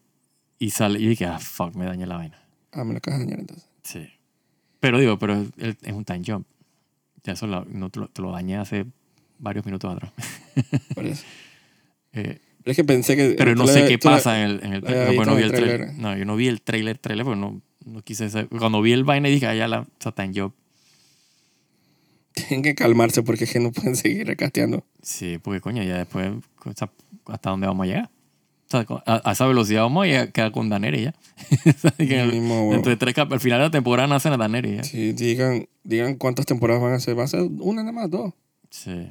y sale... Y dije, ah, fuck, me dañé la vaina. Ah, me lo acabas de dañar entonces. Sí. Pero digo, pero es, es un time jump. Ya eso no te lo, te lo dañé hace varios minutos atrás. <laughs> Por eso. Eh, Pero es que pensé que... pero no sé qué la- pasa en el, en el la trailer. había No, pues vi el trailer. No, yo no vi el trailer, trailer, porque no, no quise saber. Cuando vi el vaina dije, ah, ya la time jump. Tienen que calmarse porque es que no pueden <laughs> seguir recasteando. Sí, porque coño, ya después, ¿hasta dónde vamos a llegar? A, a esa velocidad vamos a quedar con Daneri ya. <laughs> Mínimo, de tres al final de la temporada nacen a Daneri ya. Sí, digan, digan cuántas temporadas van a ser. Va a ser una nada más, dos. Sí.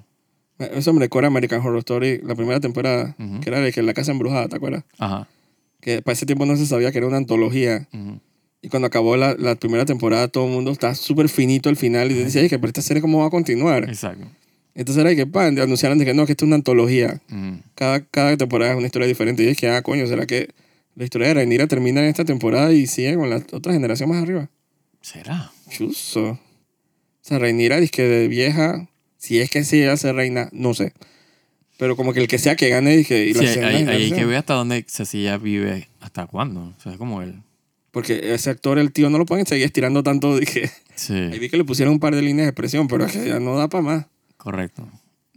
Eso me recuerda American Horror Story, la primera temporada, Ujú. que era de que la casa embrujada, ¿te acuerdas? Ajá. Que para ese tiempo no se sabía que era una antología. ujú. Y cuando acabó la, la primera temporada, todo el mundo estaba súper finito al final y "Ay, que pero esta serie cómo va a continuar. Exacto. Entonces era de que, pan, anunciaron de que no, que esto es una antología. Ujú. Cada, cada temporada es una historia diferente. Y es que, ah, coño, ¿será que la historia de Rhaenyra termina en esta temporada y sigue con la otra generación más arriba? ¿Será? Chuzo. O sea, Rhaenyra dice que de vieja, si es que sí ella se reina, no sé. Pero como que el que sea que gane, dije, y la Sí, hay que ver hasta dónde Cecilia vive, hasta cuándo. O sea, es como él. Porque ese actor, el tío, no lo pueden seguir estirando tanto. Dije, Sí, ahí vi que le pusieron un par de líneas de expresión, pero es que ya no da para más. Correcto.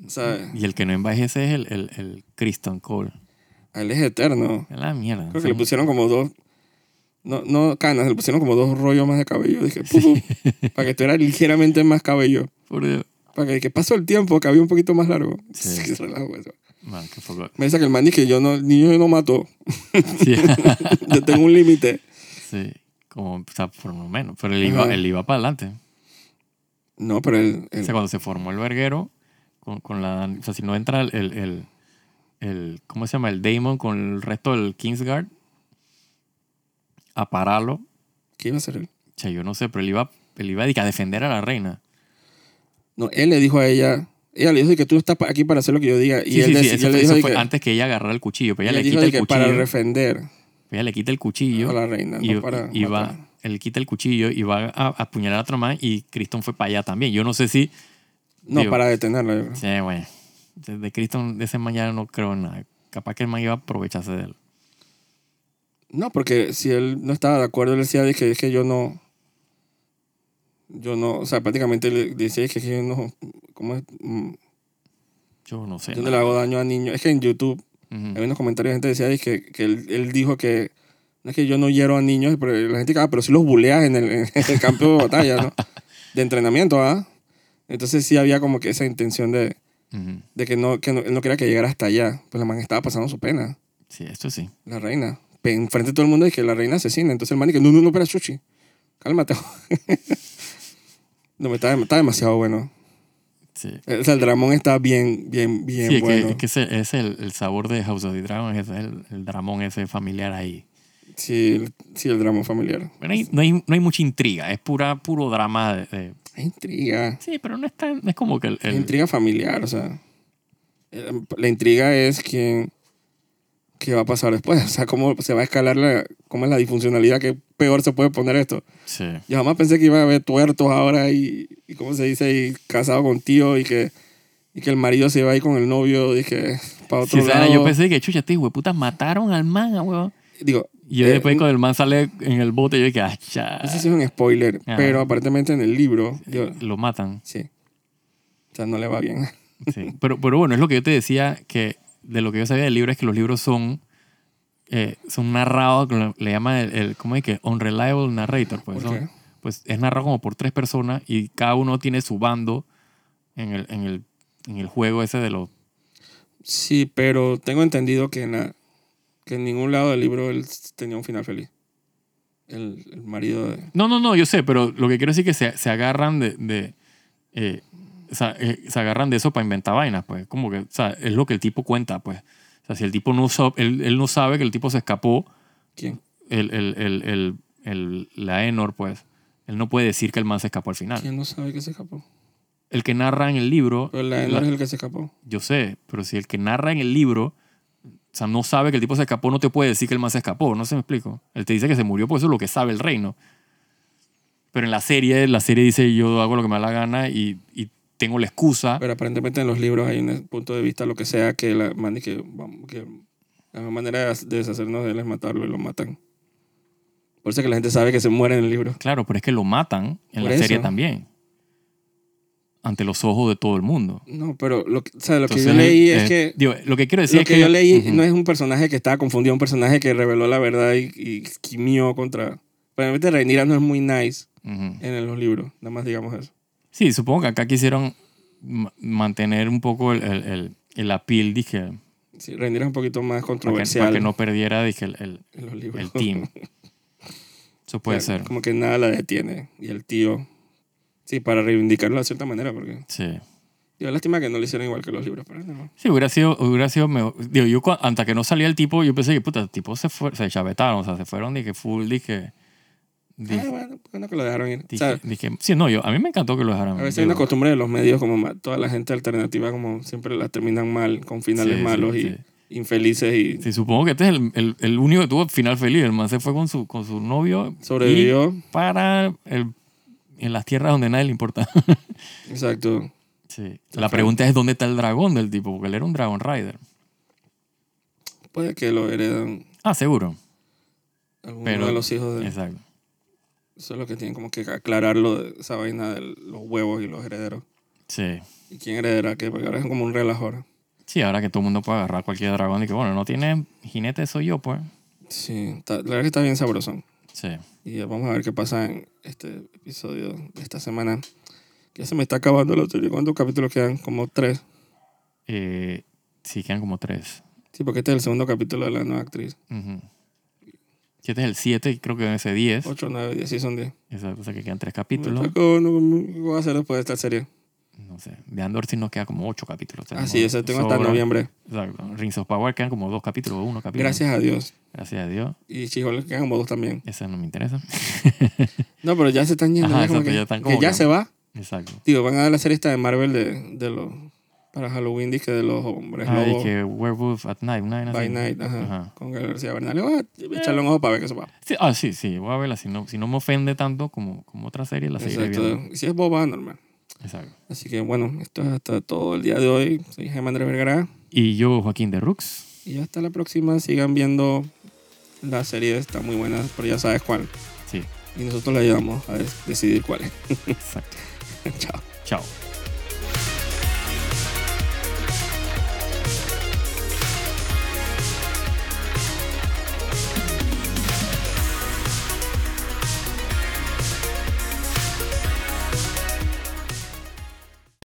Sea, Y el que no envejece es el, el, el Kristen Cole. a él es eterno. La mierda. Creo que le pusieron como dos, no, no canas, le pusieron como dos rollos más de cabello. Dije, "Pujú", <laughs> para que estuviera ligeramente más cabello. Por Dios. Para que, que pasó el tiempo, que había un poquito más largo. Sí. <laughs> Relajo eso. Man, qué poco. Me dice que el man dice que yo no, ni yo no mato. <laughs> Sí. yo tengo un límite. sí. Como, o sea, por lo menos. Pero él iba, Ajá. él iba para adelante. No, pero él, O sea, cuando se formó el verguero, con, con la. O sea, si no entra el, el, el, ¿Cómo se llama? El Damon con el resto del Kingsguard a pararlo. ¿qué iba a hacer él? O sea, yo no sé, pero él iba, él iba a defender a la reina. No, él le dijo a ella, ella le dijo que tú estás aquí para hacer lo que yo diga. Y Sí, él, sí, sí, eso, le dijo eso de fue que, antes que ella agarrara el cuchillo. Pero ella él le quita el que cuchillo. para defender Ella le quita el cuchillo. a la reina, y, no para y va. Él quita el cuchillo y va a apuñalar a otro man y Criston fue para allá también. Yo no sé si... No, digo, para creo. Sí, bueno. De Criston de ese mañana no creo en nada. Capaz que el man iba a aprovecharse de él. No, porque si él no estaba de acuerdo, él decía de que es que yo no. Yo no, o sea, prácticamente le decía que, es que yo no. ¿Cómo es? Mm, Yo no sé. Yo no le hago daño a niños. Es que en YouTube Ujú. hay unos comentarios gente decía de que, que él, él dijo que es que yo no hiero a niños, pero la gente dice, ah, pero sí los buleas en el, en el campo de batalla, ¿no? <laughs> De entrenamiento, ¿ah? Entonces sí había como que esa intención de, de que, no, que no, él no quería que llegara hasta allá. Pues la man estaba pasando su pena, Sí, esto sí. la reina. Enfrente de todo el mundo y que la reina asesina. Entonces el man dice, no, no, no, espera, Chuchi. Cálmate. <laughs> no, está, está demasiado bueno. Sí. O sea, el dramón está bien, bien, bien Sí, es bueno. que, es que ese es el, el sabor de House of the Dragon, es el, el dramón ese familiar ahí. Sí, sí, el dramón familiar. Bueno, hay- no, hay, no hay mucha intriga, es pura, puro drama de, de- Es intriga. Sí, pero no es, tan, no es como que el... Es el- intriga familiar, o sea. La intriga es quién. ¿Qué va a pasar después? O sea, cómo se va a escalar la. ¿Cómo es la disfuncionalidad? ¿Qué peor se puede poner esto? sí. Yo jamás pensé que iba a haber tuertos ahora y. y ¿Cómo se dice? Y casado con tío y que. Y que el marido se va a ir con el novio, dije, para Sí, otro o sea, lado. yo pensé que, chucha, este putas mataron al man, weón. Digo, Y yo eh, después cuando el man sale en el bote, yo dije, ah, cha, no sé si es un spoiler, Ajá. pero aparentemente en el libro, yo, lo matan. sí. O sea, no le va bien. <laughs> Sí. Pero, pero bueno, es lo que yo te decía, que de lo que yo sabía del libro es que los libros son, eh, son narrados, le llaman el, el- ¿cómo es que? Unreliable narrator. Pues, ¿Por son- qué? pues es narrado como por tres personas y cada uno tiene su bando en el, en el, en el juego ese de los... Sí, pero tengo entendido que en, la, que en ningún lado del libro él tenía un final feliz. el, el marido de... No, no, no, yo sé, pero lo que quiero decir es que se, se agarran de... de eh, eh, se agarran de eso para inventar vainas, pues. Como que, o sea, es lo que el tipo cuenta, pues. O sea, si el tipo no sabe, él, él no sabe que el tipo se escapó, ¿Quién? el, el, el, el, el- la Enor, pues, él no puede decir que el man se escapó al final. ¿Quién no sabe que se escapó? El que narra en el libro, Pero la Enor es el que se escapó. yo sé, pero si el que narra en el libro, o sea, no sabe que el tipo se escapó, no te puede decir que el man se escapó, no se me explico. Él te dice que se murió, pues eso es lo que sabe el reino. Pero en la serie, la serie dice yo hago lo que me da la gana y, y tengo la excusa. Pero aparentemente en los libros hay un punto de vista, lo que sea, que la man que, que la manera de des- de deshacernos de él es matarlo y lo matan. Por eso es que la gente sabe que se muere en el libro. Claro, pero es que lo matan en Por la serie también. Ante los ojos de todo el mundo. No, pero lo, que- o sea, lo que yo Entonces, leí eh, es que... digo, lo que quiero decir Lo es que que yo leí Ujú. no es un personaje que estaba confundido, un personaje que reveló la verdad y, y quimió contra... Realmente Rhaenyra no es muy nice Ujú. en los libros, nada más digamos eso. Sí, supongo que acá quisieron ma- mantener un poco el, el, el, el appeal, dije, Sí, Rhaenyra es un poquito más para que, controversial para que no perdiera, dije, el, el, team. <laughs> Eso puede Claro, ser. Como que nada la detiene. Y el tío... Sí, para reivindicarlo de cierta manera, porque... Sí. Yo lástima que no lo hicieron igual que los libros, pero no. Sí, hubiera sido, hubiera sido mejor. Digo, yo hasta que no salía el tipo, yo pensé que, puta, el tipo se fue, se chavetaron, o sea, se fueron, dije, full, dije... dije, Ah, bueno, bueno que lo dejaron ir. O dije- sea, dije- sí, no, yo, a mí me encantó que lo dejaran. a veces hay una digo, costumbre de los medios, como toda la gente alternativa, como siempre la terminan mal, con finales Sí, sí, malos y sí. infelices y Sí, supongo que este es el, el, el único que tuvo final feliz. El man se fue con su, con su novio sobrevivió. y para el, en las tierras donde nadie le importa. <laughs> Exacto. Sí. La pregunta es dónde está el dragón del tipo, porque él era un Dragon Rider. Puede que lo heredan Ah, seguro. alguno Pero- de los hijos de... Exacto. Eso es lo que tienen como que aclararlo de esa vaina de los huevos y los herederos. Sí. ¿Y quién heredará qué? Porque ahora es como un relajo ahora. Sí, ahora que todo el mundo puede agarrar cualquier dragón y que, bueno, no tiene jinete, soy yo, pues. Sí, está- la verdad que está bien sabrosón. Sí. Y vamos a ver qué pasa en este episodio de esta semana. Ya se me está acabando la serie. ¿Cuántos capítulos quedan? Como tres. Eh, sí, quedan como tres. Sí, porque este es el segundo capítulo de la nueva actriz. Este es el 7 y creo que debe ser 10. 8, 9, 10, sí son 10. Exacto, o sea que quedan tres capítulos. ¿Qué voy a hacer después de esta serie? No sé. De Andor sí nos queda como 8 capítulos. Ah, Tenemos sí, ese tengo hasta noviembre. Exacto. Rings of Power quedan como dos capítulos o uno capítulo. Gracias a Dios. Gracias a Dios. Y Chihol quedan como dos también. Esa no me interesa. No, pero ya se están yendo. Ajá, ya exacto, que, ya están que como ya que- se va. Exacto. Digo, van a dar la serie esta de Marvel de, de los... Para Halloween, dije, de los hombres Ah, lobos. que Werewolf at Night, una By así. Night, ajá. Ajá. Con García Bernal. Voy a echarle un ojo para ver qué se va. Sí, ah, sí, sí. Voy a verla. Si no, si no me ofende tanto como, como otra serie, la seguiré. Exacto. Si es boba, normal. Exacto. Así que bueno, esto es hasta todo el día de hoy. Soy Jaime Andrés Vergara. Y yo, Joaquín de Rux. Y hasta la próxima. Sigan viendo la serie. Está muy buena, pero ya sabes cuál. Sí, Y nosotros la ayudamos a decidir cuál es. <laughs> exacto. Chao. Chao.